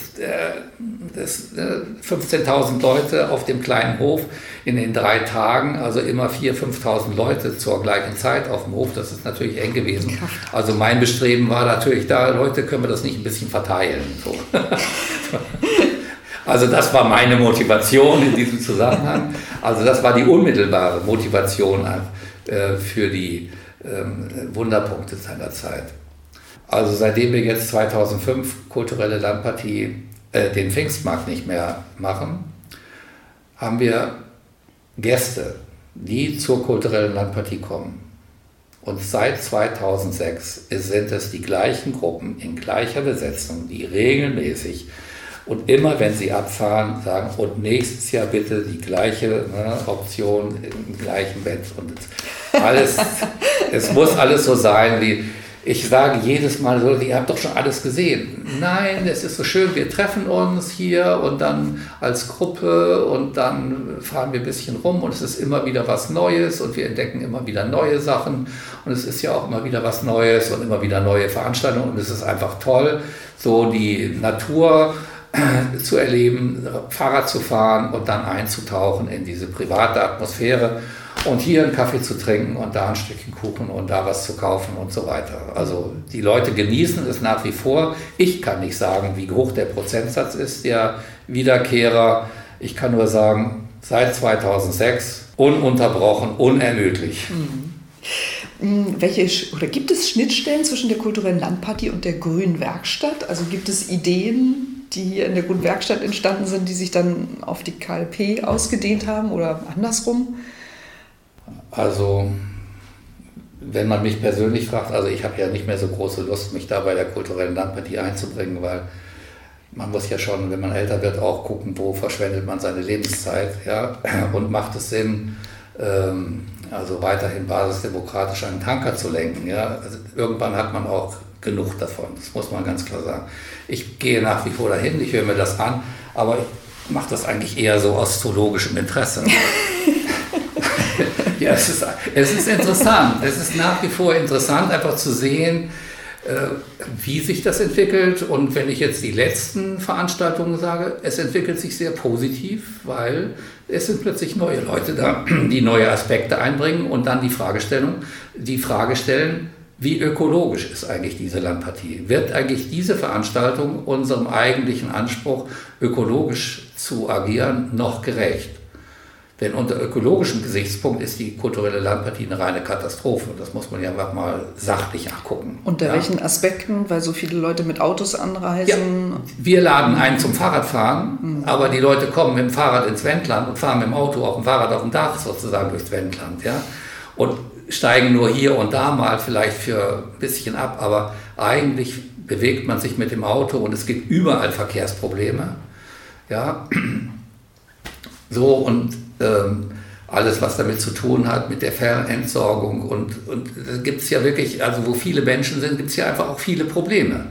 B: dass 15.000 Leute auf dem kleinen Hof in den drei Tagen, also immer 4.000, 5.000 Leute zur gleichen Zeit auf dem Hof, das ist natürlich eng gewesen. Also mein Bestreben war natürlich da, Leute, können wir das nicht ein bisschen verteilen. So. *laughs* Also das war meine Motivation in diesem Zusammenhang. Also das war die unmittelbare Motivation äh, für die ähm, Wunderpunkte seiner Zeit. Also seitdem wir jetzt 2005 kulturelle Landpartie, äh, den Pfingstmarkt nicht mehr machen, haben wir Gäste, die zur kulturellen Landpartie kommen. Und seit 2006 sind es die gleichen Gruppen in gleicher Besetzung, die regelmäßig und immer wenn sie abfahren, sagen, und nächstes Jahr bitte die gleiche ne, Option im gleichen Bett. Und alles, *laughs* es muss alles so sein wie, ich sage jedes Mal so, ihr habt doch schon alles gesehen. Nein, es ist so schön, wir treffen uns hier und dann als Gruppe und dann fahren wir ein bisschen rum und es ist immer wieder was Neues und wir entdecken immer wieder neue Sachen und es ist ja auch immer wieder was Neues und immer wieder neue Veranstaltungen und es ist einfach toll, so die Natur *clears throat* zu erleben, Fahrrad zu fahren und dann einzutauchen in diese private Atmosphäre und hier einen Kaffee zu trinken und da ein Stückchen Kuchen und da was zu kaufen und so weiter. Also die Leute genießen es nach wie vor. Ich kann nicht sagen, wie hoch der Prozentsatz ist der Wiederkehrer. Ich kann nur sagen, seit 2006 ununterbrochen, unermüdlich.
A: Mhm. mhm. Welche oder gibt es Schnittstellen zwischen der kulturellen Landpartie und der Grünen Werkstatt? Also gibt es Ideen, die hier in der Grünen Werkstatt entstanden sind, die sich dann auf die KLP ausgedehnt haben oder andersrum?
B: Also, wenn man mich persönlich fragt, also ich habe ja nicht mehr so große Lust, mich da bei der kulturellen Landpartie einzubringen, weil man muss ja schon, wenn man älter wird, auch gucken, wo verschwendet man seine Lebenszeit. Ja? *clears throat* Und macht es Sinn, ähm, also weiterhin basisdemokratisch einen Tanker zu lenken. Ja? Also irgendwann hat man auch genug davon, das muss man ganz klar sagen. Ich gehe nach wie vor dahin, ich höre mir das an, aber ich mache das eigentlich eher so aus zoologischem Interesse. *laughs* ja, es ist, es ist interessant. Es ist nach wie vor interessant, einfach zu sehen, äh, wie sich das entwickelt. Und wenn ich jetzt die letzten Veranstaltungen sage, es entwickelt sich sehr positiv, weil es sind plötzlich neue Leute da, die neue Aspekte einbringen und dann die Fragestellung, die Frage stellen, wie ökologisch ist eigentlich diese Landpartie? Wird eigentlich diese Veranstaltung unserem eigentlichen Anspruch, ökologisch zu agieren, noch gerecht? Denn unter ökologischem Gesichtspunkt ist die kulturelle Landpartie eine reine Katastrophe. Das muss man ja einfach mal sachlich angucken.
A: Unter
B: ja?
A: welchen Aspekten? Weil so viele Leute mit Autos anreisen? Ja,
B: wir laden ein zum Fahrradfahren, mhm. aber die Leute kommen mit dem Fahrrad ins Wendland und fahren mit dem Auto auf dem Fahrrad auf dem Dach sozusagen durchs Wendland. Ja? Und steigen nur hier und da mal vielleicht für ein bisschen ab, aber eigentlich bewegt man sich mit dem Auto und es gibt überall Verkehrsprobleme. Ja, *clears throat* so und ähm, alles, was damit zu tun hat, mit der Fernentsorgung. Und, und da gibt es ja wirklich, also wo viele Menschen sind, gibt es ja einfach auch viele Probleme.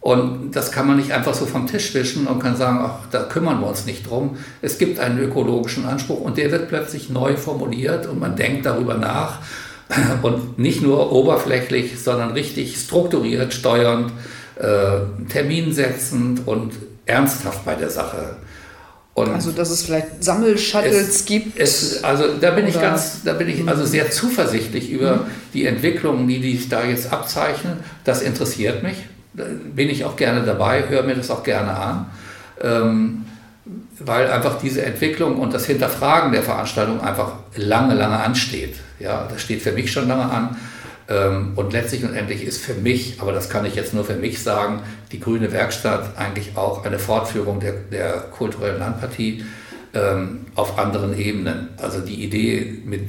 B: Und das kann man nicht einfach so vom Tisch wischen und kann sagen, ach, da kümmern wir uns nicht drum. Es gibt einen ökologischen Anspruch und der wird plötzlich neu formuliert und man denkt darüber nach *laughs* und nicht nur oberflächlich, sondern richtig strukturiert, steuernd, äh, terminsetzend und ernsthaft bei der Sache.
A: Und also dass es vielleicht Sammelshuttles es, gibt.
B: Es, also da bin ich ganz, da bin ich also sehr zuversichtlich über mhm. die Entwicklungen, die sich da jetzt abzeichnen. Das interessiert mich. Da bin ich auch gerne dabei, höre mir das auch gerne an. Ähm, weil einfach diese Entwicklung und das Hinterfragen der Veranstaltung einfach lange, lange ansteht. Ja, das steht für mich schon lange an. Ähm, und letztlich und endlich ist für mich, aber das kann ich jetzt nur für mich sagen, die Grüne Werkstatt eigentlich auch eine Fortführung der, der kulturellen Landpartie ähm, auf anderen Ebenen. Also die Idee mit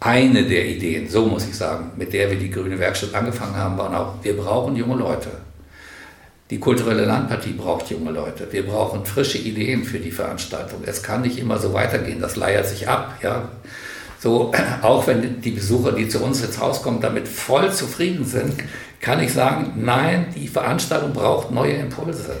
B: eine der Ideen, so muss ich sagen, mit der wir die Grüne Werkstatt angefangen haben, waren auch, wir brauchen junge Leute. Die kulturelle Landpartie braucht junge Leute. Wir brauchen frische Ideen für die Veranstaltung. Es kann nicht immer so weitergehen, das leiert sich ab. Ja? So, *clears throat* auch wenn die Besucher, die zu uns ins Haus kommen, damit voll zufrieden sind, kann ich sagen, nein, die Veranstaltung braucht neue Impulse.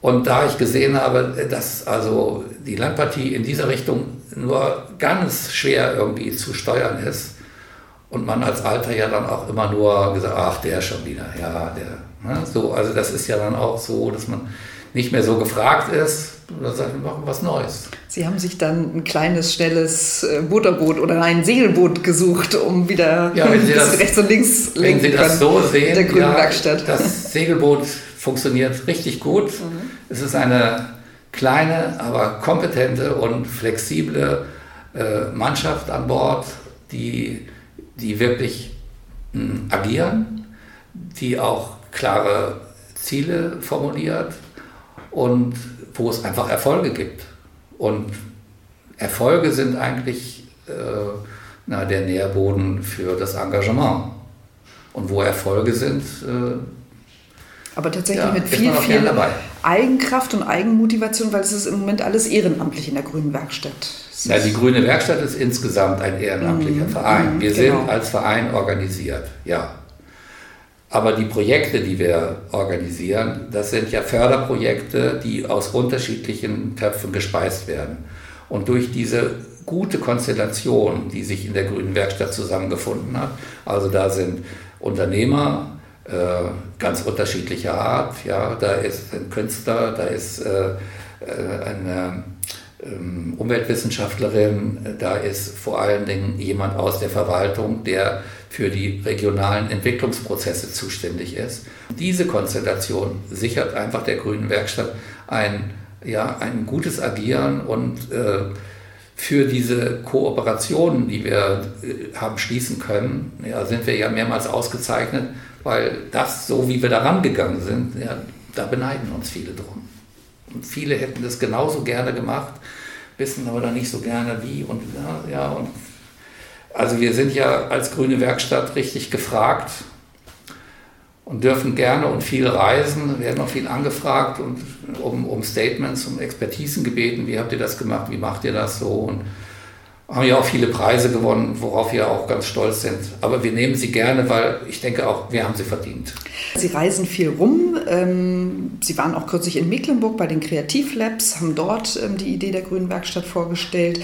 B: Und da ich gesehen habe, dass also die Landpartie in dieser Richtung nur ganz schwer irgendwie zu steuern ist und man als Alter ja dann auch immer nur gesagt, ach, der schon wieder, ja, der. Ne? So, also das ist ja dann auch so, dass man nicht mehr so gefragt ist, oder sagen, wir machen was Neues.
A: Sie haben sich dann ein kleines, schnelles äh, Butterboot oder ein Segelboot gesucht, um wieder
B: ja, wenn Sie *laughs* das, rechts und links Wenn Sie das so sehen,
A: der grünen ja, Werkstatt.
B: das Segelboot funktioniert richtig gut. Mhm. Es ist eine kleine, aber kompetente und flexible äh, Mannschaft an Bord, die, die wirklich mh, hm, agieren, die auch klare Ziele formuliert und wo es einfach Erfolge gibt. Und Erfolge sind eigentlich äh, na, der Nährboden für das Engagement. Und wo Erfolge sind. Äh,
A: aber tatsächlich ja, mit viel, viel Eigenkraft und Eigenmotivation, weil es ist im Moment alles ehrenamtlich in der Grünen Werkstatt.
B: Ja, die Grüne Werkstatt ist insgesamt ein ehrenamtlicher mhm. Verein. Wir genau. sind als Verein organisiert, ja. Aber die Projekte, die wir organisieren, das sind ja Förderprojekte, die aus unterschiedlichen Töpfen gespeist werden. Und durch diese gute Konstellation, die sich in der Grünen Werkstatt zusammengefunden hat, also da sind Unternehmer äh, ganz unterschiedlicher Art, ja, da ist ein Künstler, da ist äh, äh eine Umweltwissenschaftlerin, da ist vor allen Dingen jemand aus der Verwaltung, der für die regionalen Entwicklungsprozesse zuständig ist. Diese Konstellation sichert einfach der Grünen Werkstatt ein, ja, ein gutes Agieren und äh, für diese Kooperationen, die wir äh, haben schließen können, ja, sind wir ja mehrmals ausgezeichnet, weil das, so wie wir da rangegangen sind, ja, da beneiden uns viele drum. Viele hätten das genauso gerne gemacht, wissen aber dann nicht so gerne wie und ja und also wir sind ja als grüne Werkstatt richtig gefragt. und dürfen gerne und viel reisen, werden auch viel angefragt und um, um Statements, um Expertisen gebeten. Wie habt ihr das gemacht? Wie macht ihr das so? Und haben ja auch viele Preise gewonnen, worauf wir auch ganz stolz sind. Aber wir nehmen sie gerne, weil ich denke auch, wir haben sie verdient.
A: Sie reisen viel rum. Ähm, sie waren auch kürzlich in Mecklenburg bei den Kreativlabs, haben dort ähm, die Idee der Grünen Werkstatt vorgestellt.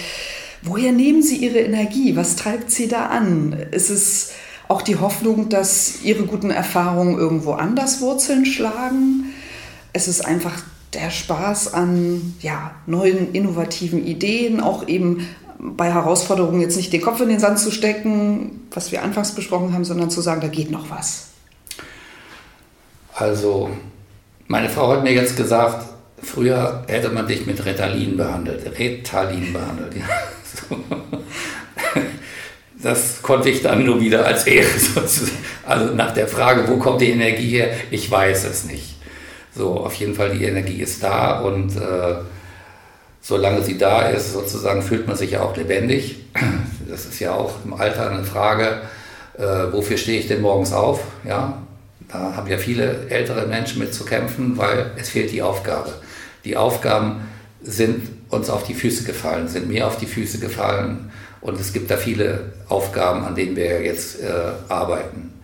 A: Woher nehmen Sie Ihre Energie? Was treibt Sie da an? Ist es auch die Hoffnung, dass Ihre guten Erfahrungen irgendwo anders Wurzeln schlagen? Es ist einfach der Spaß an ja, neuen, innovativen Ideen, auch eben bei Herausforderungen jetzt nicht den Kopf in den Sand zu stecken, was wir anfangs besprochen haben, sondern zu sagen, da geht noch was.
B: Also, meine Frau hat mir jetzt gesagt, früher hätte man dich mit Retalin behandelt, Retalin behandelt. Ja. *laughs* Das konnte ich dann nur wieder als Ehre *laughs* sozusagen. Also nach der Frage, wo kommt die Energie her? Ich weiß es nicht. So, auf jeden Fall, die Energie ist da und äh, solange sie da ist, sozusagen fühlt man sich ja auch lebendig. Das ist ja auch im Alter eine Frage, äh, wofür stehe ich denn morgens auf? Ja, da haben ja viele ältere Menschen mit zu kämpfen, weil es fehlt die Aufgabe. Die Aufgaben sind uns auf die Füße gefallen, sind mir auf die Füße gefallen und es gibt da viele Aufgaben, an denen wir jetzt äh, arbeiten.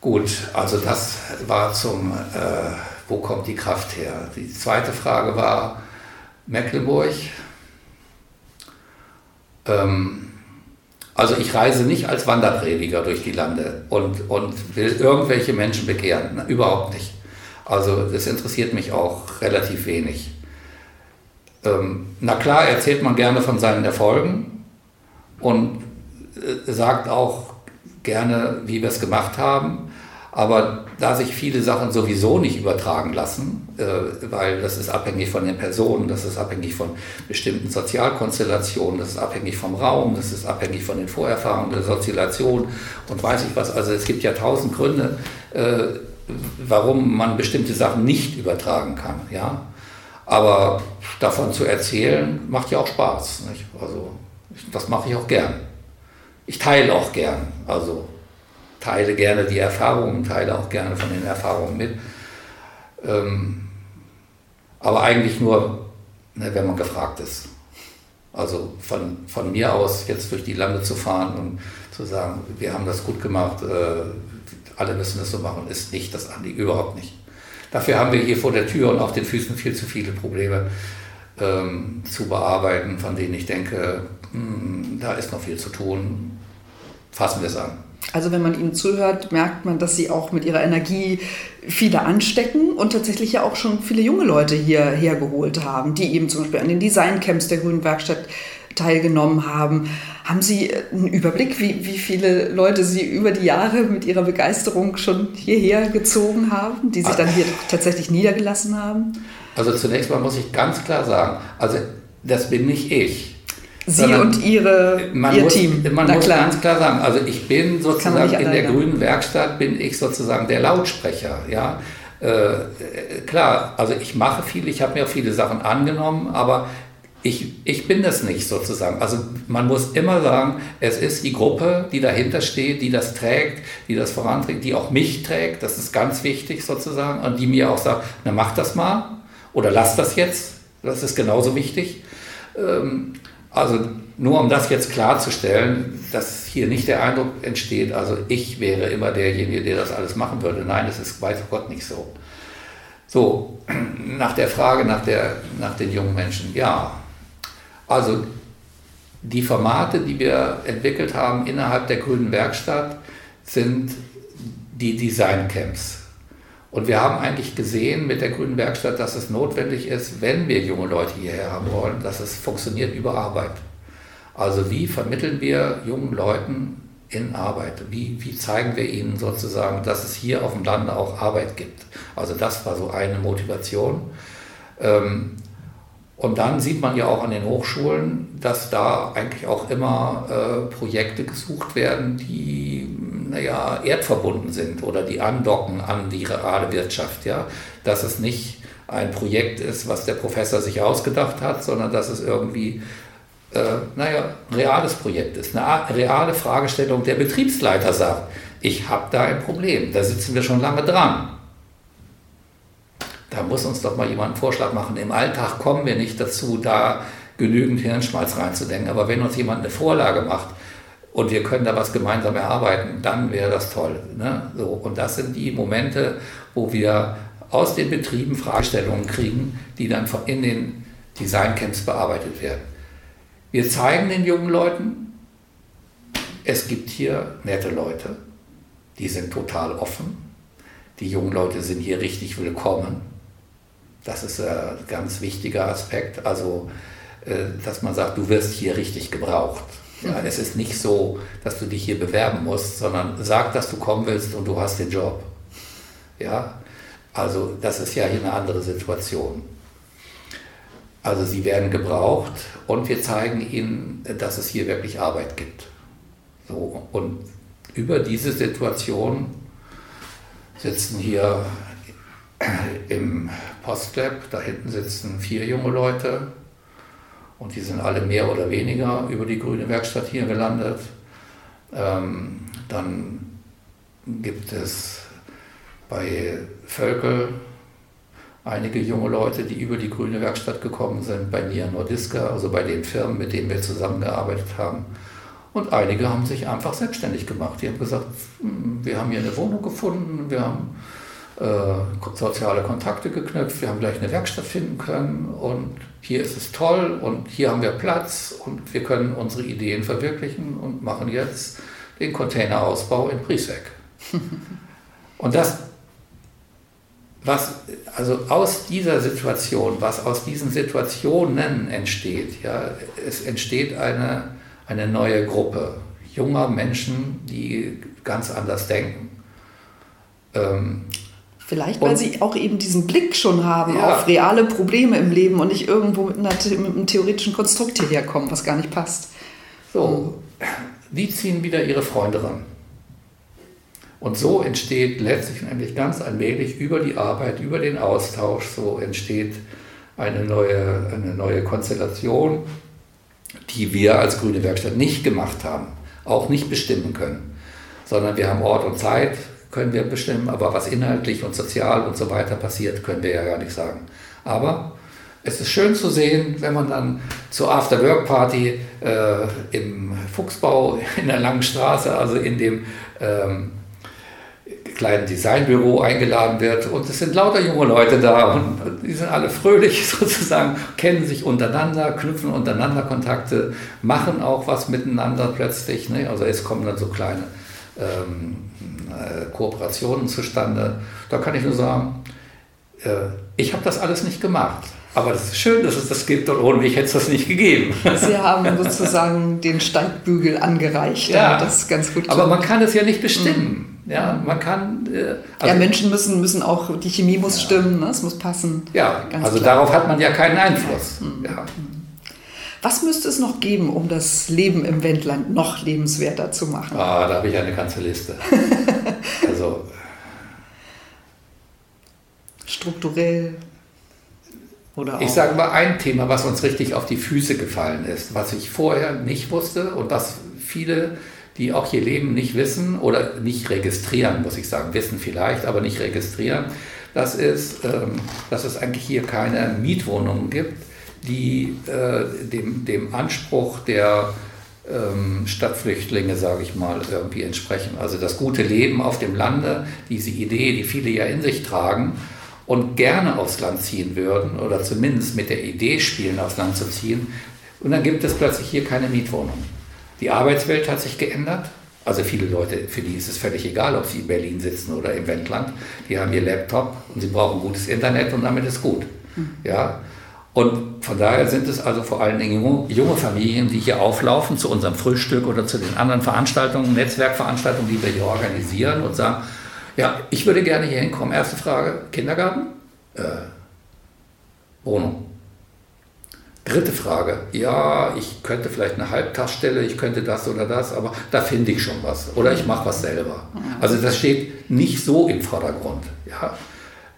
B: Gut, also das war zum, äh, wo kommt die Kraft her? Die zweite Frage war Mecklenburg. Ähm, also ich reise nicht als Wanderprediger durch die Lande und, und will irgendwelche Menschen bekehren, Na, überhaupt nicht. Also das interessiert mich auch relativ wenig. Ähm, na klar, erzählt man gerne von seinen Erfolgen, und äh, sagt auch gerne, wie wir es gemacht haben. Aber da sich viele Sachen sowieso nicht übertragen lassen, äh, weil das ist abhängig von den Personen, das ist abhängig von bestimmten Sozialkonstellationen, das ist abhängig vom Raum, das ist abhängig von den Vorerfahrungen der Sozialisation und weiß ich was. Also es gibt ja tausend Gründe, äh, warum man bestimmte Sachen nicht übertragen kann. Ja? Aber davon zu erzählen, macht ja auch Spaß. Nicht? Also das mache ich auch gern. Ich teile auch gern. Also teile gerne die Erfahrungen, teile auch gerne von den Erfahrungen mit. Ähm, aber eigentlich nur, ne, wenn man gefragt ist. Also von, von mir aus jetzt durch die Lande zu fahren und zu sagen, wir haben das gut gemacht, äh, alle müssen das so machen, ist nicht das Anliegen, überhaupt nicht. Dafür haben wir hier vor der Tür und auf den Füßen viel zu viele Probleme ähm, zu bearbeiten, von denen ich denke, hm, da ist noch viel zu tun. Fassen wir es an.
A: Also wenn man Ihnen zuhört, merkt man, dass Sie auch mit Ihrer Energie viele anstecken und tatsächlich ja auch schon viele junge Leute hierher geholt haben, die eben zum Beispiel an den Designcamps der Grünen Werkstatt teilgenommen haben. Haben Sie einen Überblick, wie, wie viele Leute Sie über die Jahre mit Ihrer Begeisterung schon hierher gezogen haben, die sich dann hier tatsächlich niedergelassen haben?
B: Also zunächst mal muss ich ganz klar sagen, also das bin nicht ich.
A: Sie und ihre, Ihr
B: muss,
A: Team.
B: Man Na muss klar. ganz klar sagen, also ich bin sozusagen in der grünen Werkstatt, bin ich sozusagen der Lautsprecher. Ja? Äh, klar, also ich mache viel, ich habe mir auch viele Sachen angenommen, aber ich, ich bin das nicht sozusagen. Also man muss immer sagen, es ist die Gruppe, die dahinter steht, die das trägt, die das voranträgt, die auch mich trägt, das ist ganz wichtig sozusagen, und die mir auch sagt, na mach das mal oder lass das jetzt, das ist genauso wichtig. Ähm, also nur um das jetzt klarzustellen, dass hier nicht der Eindruck entsteht, also ich wäre immer derjenige, der das alles machen würde. Nein, das ist weiß Gott nicht so. So, *clears throat* nach der Frage nach, der, nach den jungen Menschen, ja. Also die Formate, die wir entwickelt haben innerhalb der Grünen Werkstatt, sind die Design-Camps. Und wir haben eigentlich gesehen mit der Grünen Werkstatt, dass es notwendig ist, wenn wir junge Leute hierher haben wollen, dass es funktioniert über Arbeit. Also wie vermitteln wir jungen Leuten in Arbeit? Wie, wie zeigen wir ihnen sozusagen, dass es hier auf dem Lande auch Arbeit gibt? Also das war so eine Motivation. Ähm, und dann sieht man ja auch an den Hochschulen, dass da eigentlich auch immer äh, Projekte gesucht werden, die naja, erdverbunden sind oder die andocken an die reale Wirtschaft. Ja? Dass es nicht ein Projekt ist, was der Professor sich ausgedacht hat, sondern dass es irgendwie äh, naja, ein reales Projekt ist, eine reale Fragestellung. Der Betriebsleiter sagt, ich habe da ein Problem, da sitzen wir schon lange dran. Da muss uns doch mal jemand einen Vorschlag machen. Im Alltag kommen wir nicht dazu, da genügend Hirnschmalz reinzudenken. Aber wenn uns jemand eine Vorlage macht und wir können da was gemeinsam erarbeiten, dann wäre das toll. Ne? So, und das sind die Momente, wo wir aus den Betrieben Fragestellungen kriegen, die dann in den Designcamps bearbeitet werden. Wir zeigen den jungen Leuten, es gibt hier nette Leute, die sind total offen. Die jungen Leute sind hier richtig willkommen. Das ist ein ganz wichtiger Aspekt. Also, äh, dass man sagt, du wirst hier richtig gebraucht. Ja, es ist nicht so, dass du dich hier bewerben musst, sondern sag, dass du kommen willst und du hast den Job. Ja, also das ist ja hier eine andere Situation. Also sie werden gebraucht und wir zeigen ihnen, dass es hier wirklich Arbeit gibt. So, und über diese Situation sitzen hier im Postlab, da hinten sitzen vier junge Leute und die sind alle mehr oder weniger über die grüne Werkstatt hier gelandet. Ähm, dann gibt es bei Völkel einige junge Leute, die über die grüne Werkstatt gekommen sind, bei Nia Nordiska, also bei den Firmen, mit denen wir zusammengearbeitet haben. Und einige haben sich einfach selbstständig gemacht. Die haben gesagt, hm, wir haben hier eine Wohnung gefunden, wir haben soziale Kontakte geknüpft, wir haben gleich eine Werkstatt finden können und hier ist es toll und hier haben wir Platz und wir können unsere Ideen verwirklichen und machen jetzt den Containerausbau in Priesweg. *laughs* und das, was also aus dieser Situation, was aus diesen Situationen entsteht, ja, es entsteht eine, eine neue Gruppe junger Menschen, die ganz anders denken.
A: Ähm, Vielleicht, weil und, sie auch eben diesen Blick schon haben ja. auf reale Probleme im Leben und nicht irgendwo mit, einer, mit einem theoretischen Konstrukt hierher kommen, was gar nicht passt.
B: So, die ziehen wieder ihre Freunde ran. Und so entsteht letztlich nämlich ganz allmählich über die Arbeit, über den Austausch, so entsteht eine neue, eine neue Konstellation, die wir als Grüne Werkstatt nicht gemacht haben, auch nicht bestimmen können, sondern wir haben Ort und Zeit können wir bestimmen, aber was inhaltlich und sozial und so weiter passiert, können wir ja gar nicht sagen. Aber es ist schön zu sehen, wenn man dann zur After-Work-Party äh, im Fuchsbau *laughs* in der Langen Straße, also in dem ähm, kleinen Designbüro eingeladen wird und es sind lauter junge Leute da und die sind alle fröhlich *laughs* sozusagen, kennen sich untereinander, knüpfen untereinander Kontakte, machen auch was miteinander plötzlich. Ne? Also es kommen dann so kleine ähm, äh, Kooperationen zustande. Da kann ich nur sagen, äh, ich habe das alles nicht gemacht. Aber es ist schön, dass es das gibt und ohne mich hätte es das nicht gegeben.
A: Sie haben sozusagen den Steigbügel angereicht. Ja, das ist ganz gut.
B: Aber man kann es ja nicht bestimmen. Mhm. Ja, man kann.
A: Äh, also ja, Menschen müssen, müssen auch, die Chemie muss ja. stimmen, ne? es muss passen.
B: Ja, also klar. darauf hat man ja keinen Einfluss. Mhm. Ja.
A: Was müsste es noch geben, um das Leben im Wendland noch lebenswerter zu machen?
B: Ah, da habe ich eine ganze Liste. *laughs* also
A: strukturell oder
B: Ich sage mal ein Thema, was uns richtig auf die Füße gefallen ist, was ich vorher nicht wusste und was viele, die auch hier leben, nicht wissen oder nicht registrieren, muss ich sagen, wissen vielleicht, aber nicht registrieren. Das ist, ähm, dass es eigentlich hier keine Mietwohnungen gibt die äh, dem, dem Anspruch der ähm, Stadtflüchtlinge, sage ich mal, irgendwie entsprechen. Also das gute Leben auf dem Lande, diese Idee, die viele ja in sich tragen und gerne aufs Land ziehen würden oder zumindest mit der Idee spielen, aufs Land zu ziehen. Und dann gibt es plötzlich hier keine Mietwohnung. Die Arbeitswelt hat sich geändert. Also viele Leute, für die ist es völlig egal, ob sie in Berlin sitzen oder im Wendland. Die haben ihr Laptop und sie brauchen gutes Internet und damit ist gut. Hm. Ja, und von daher sind es also vor allen Dingen junge Familien, die hier auflaufen zu unserem Frühstück oder zu den anderen Veranstaltungen, Netzwerkveranstaltungen, die wir hier organisieren und sagen, ja, ich würde gerne hier hinkommen. Erste Frage, Kindergarten? Äh, Wohnung. Dritte Frage, ja, ich könnte vielleicht eine Halbtagsstelle, ich könnte das oder das, aber da finde ich schon was. Oder ich mache was selber. Also das steht nicht so im Vordergrund. Ja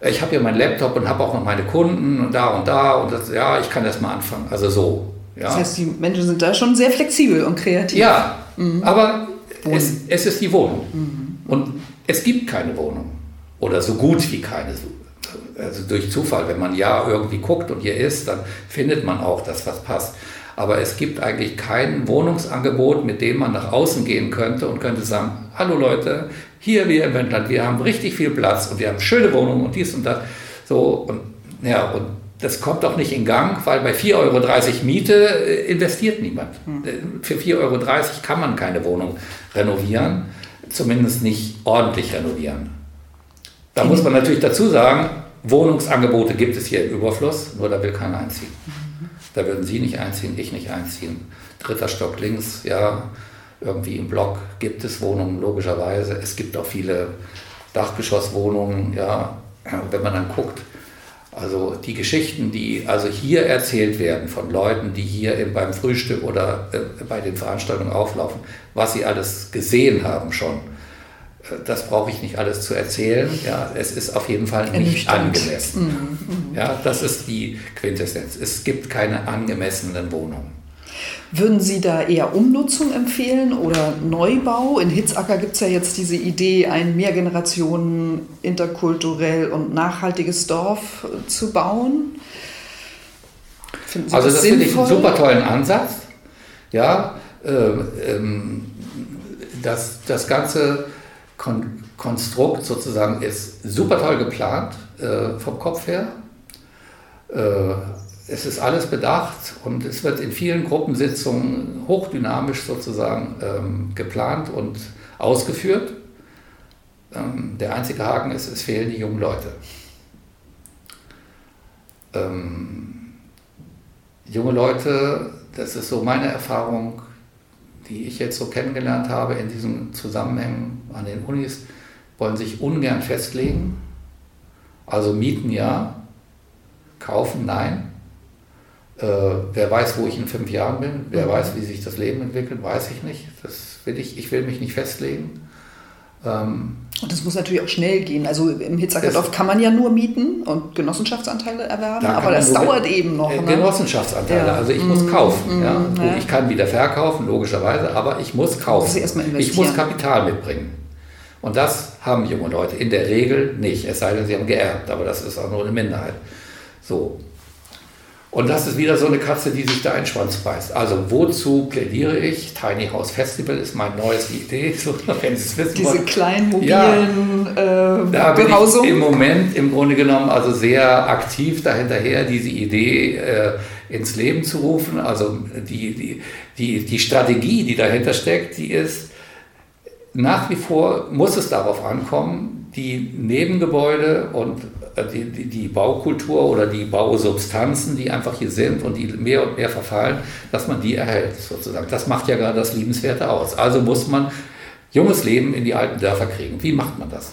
B: ich habe hier meinen Laptop und habe auch noch meine Kunden und da und da und das, ja, ich kann das mal anfangen. Also so. Ja.
A: Das heißt, die Menschen sind da schon sehr flexibel und kreativ.
B: Ja, aber es, es ist die Wohnung. Und es gibt keine Wohnung. Oder so gut wie keine. Also durch Zufall, wenn man ja irgendwie guckt und hier ist, dann findet man auch das, was passt. Aber es gibt eigentlich kein Wohnungsangebot, mit dem man nach außen gehen könnte und könnte sagen, hallo Leute, hier wir im Wendland, wir haben richtig viel Platz und wir haben schöne Wohnungen und dies und das. So, und ja, und das kommt doch nicht in Gang, weil bei 4,30 Euro Miete äh, investiert niemand. Äh, Für 4,30 Euro kann man keine Wohnung renovieren, zumindest nicht ordentlich renovieren. Da muss man natürlich dazu sagen, Wohnungsangebote gibt es hier im Überfluss, nur da will keiner einziehen. Da würden Sie nicht einziehen, ich nicht einziehen. Dritter Stock links, ja, irgendwie im Block gibt es Wohnungen, logischerweise. Es gibt auch viele Dachgeschosswohnungen, ja. Wenn man dann guckt, also die Geschichten, die also hier erzählt werden von Leuten, die hier im, beim Frühstück oder äh, bei den Veranstaltungen auflaufen, was sie alles gesehen haben schon, äh, das brauche ich nicht alles zu erzählen. Ja, es ist auf jeden Fall nicht angemessen. Ja, das ist die Quintessenz. Es gibt keine angemessenen Wohnungen.
A: Würden Sie da eher Umnutzung empfehlen oder Neubau? In Hitzacker gibt es ja jetzt diese Idee, ein Mehrgenerationen, interkulturell und nachhaltiges Dorf äh, zu bauen. Finden Sie
B: Also das finde ich einen super tollen Ansatz. Ja, ähm, ähm, das, das ganze Kon Konstrukt sozusagen ist super toll geplant äh, vom Kopf her. Äh, es ist alles bedacht und es wird in vielen Gruppensitzungen hochdynamisch sozusagen ähm, geplant und ausgeführt. Ähm, der einzige Haken ist, es fehlen die jungen Leute. Ähm, junge Leute, das ist so meine Erfahrung, die ich jetzt so kennengelernt habe in diesen Zusammenhängen an den Unis, wollen sich ungern festlegen. Also mieten ja, kaufen nein. Äh, wer weiß, wo ich in fünf Jahren bin, wer weiß, wie sich das Leben entwickelt, weiß ich nicht. Das will ich, ich will mich nicht festlegen. Ähm,
A: Und das muss natürlich auch schnell gehen. Also im Hitzacker
B: Das-
A: Dorf kann man ja nur mieten und Genossenschaftsanteile erwerben,
B: Da
A: aber das dauert eben noch.
B: Äh,
A: Ne?
B: Genossenschaftsanteile.
A: Ja.
B: Also ich muss kaufen. Ja.
A: mm,
B: Gut,
A: ja.
B: Ich kann wieder verkaufen, logischerweise, aber ich muss kaufen. Ich muss Kapital mitbringen. Und das haben junge Leute in der Regel nicht, es sei denn, sie haben geerbt, aber das ist auch nur eine Minderheit. So. Und das ist wieder so eine Katze, die sich da einen Schwanz beißt. Also wozu plädiere ich? Tiny House Festival ist meine neueste Idee, *laughs* so, wenn Sie es wissen
A: Diese
B: wollen.
A: kleinen
B: Ja.
A: mobilen äh,
B: Da bin ich im. Moment im Grunde genommen also sehr aktiv dahinterher, diese Idee äh, ins Leben zu rufen. Also die, die, die, die Strategie, die dahinter steckt, die ist nach wie vor, muss es darauf ankommen, die Nebengebäude und die, die, die Baukultur oder die Bausubstanzen, die einfach hier sind und die mehr und mehr verfallen, dass man die erhält sozusagen. Das macht ja gerade das Liebenswerte aus. Also muss man junges Leben in die alten Dörfer kriegen. Wie macht man das?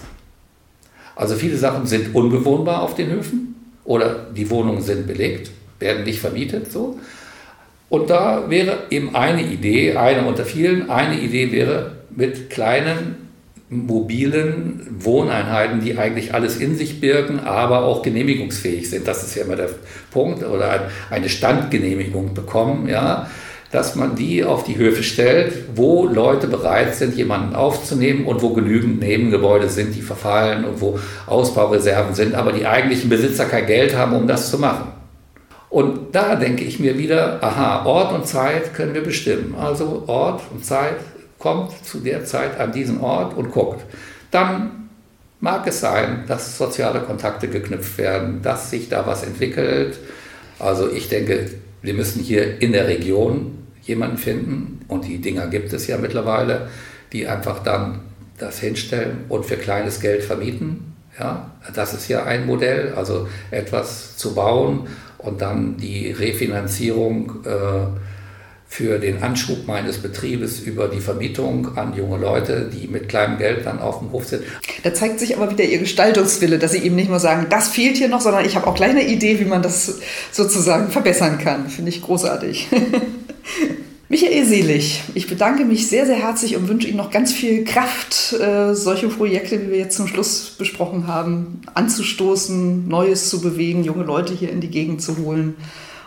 B: Also viele Sachen sind unbewohnbar auf den Höfen oder die Wohnungen sind belegt, werden nicht vermietet so. Und da wäre eben eine Idee, eine unter vielen, eine Idee wäre mit kleinen mobilen Wohneinheiten, die eigentlich alles in sich birgen, aber auch genehmigungsfähig sind. Das ist ja immer der Punkt oder ein, eine Standgenehmigung bekommen, ja, dass man die auf die Höfe stellt, wo Leute bereit sind, jemanden aufzunehmen und wo genügend Nebengebäude sind, die verfallen und wo Ausbaureserven sind, aber die eigentlichen Besitzer kein Geld haben, um das zu machen. Und da denke ich mir wieder, aha, Ort und Zeit können wir bestimmen. Also Ort und Zeit kommt zu der Zeit an diesen Ort und guckt. Dann mag es sein, dass soziale Kontakte geknüpft werden, dass sich da was entwickelt. Also ich denke, wir müssen hier in der Region jemanden finden und die Dinger gibt es ja mittlerweile, die einfach dann das hinstellen und für kleines Geld vermieten. Ja, das ist ja ein Modell, also etwas zu bauen und dann die Refinanzierung äh, für den Anschub meines Betriebes über die Vermietung an junge Leute, die mit kleinem Geld dann auf dem Hof sind.
A: Da zeigt sich aber wieder Ihr Gestaltungswille, dass Sie eben nicht nur sagen, das fehlt hier noch, sondern ich habe auch gleich eine Idee, wie man das sozusagen verbessern kann. Finde ich großartig. *laughs* Michael Selig, ich bedanke mich sehr, sehr herzlich und wünsche Ihnen noch ganz viel Kraft, äh, solche Projekte, wie wir jetzt zum Schluss besprochen haben, anzustoßen, Neues zu bewegen, junge Leute hier in die Gegend zu holen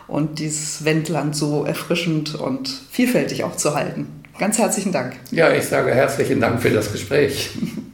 A: und dieses Wendland so erfrischend und vielfältig auch zu halten. Ganz herzlichen Dank.
B: Ja, ich sage herzlichen Dank für das Gespräch. *laughs*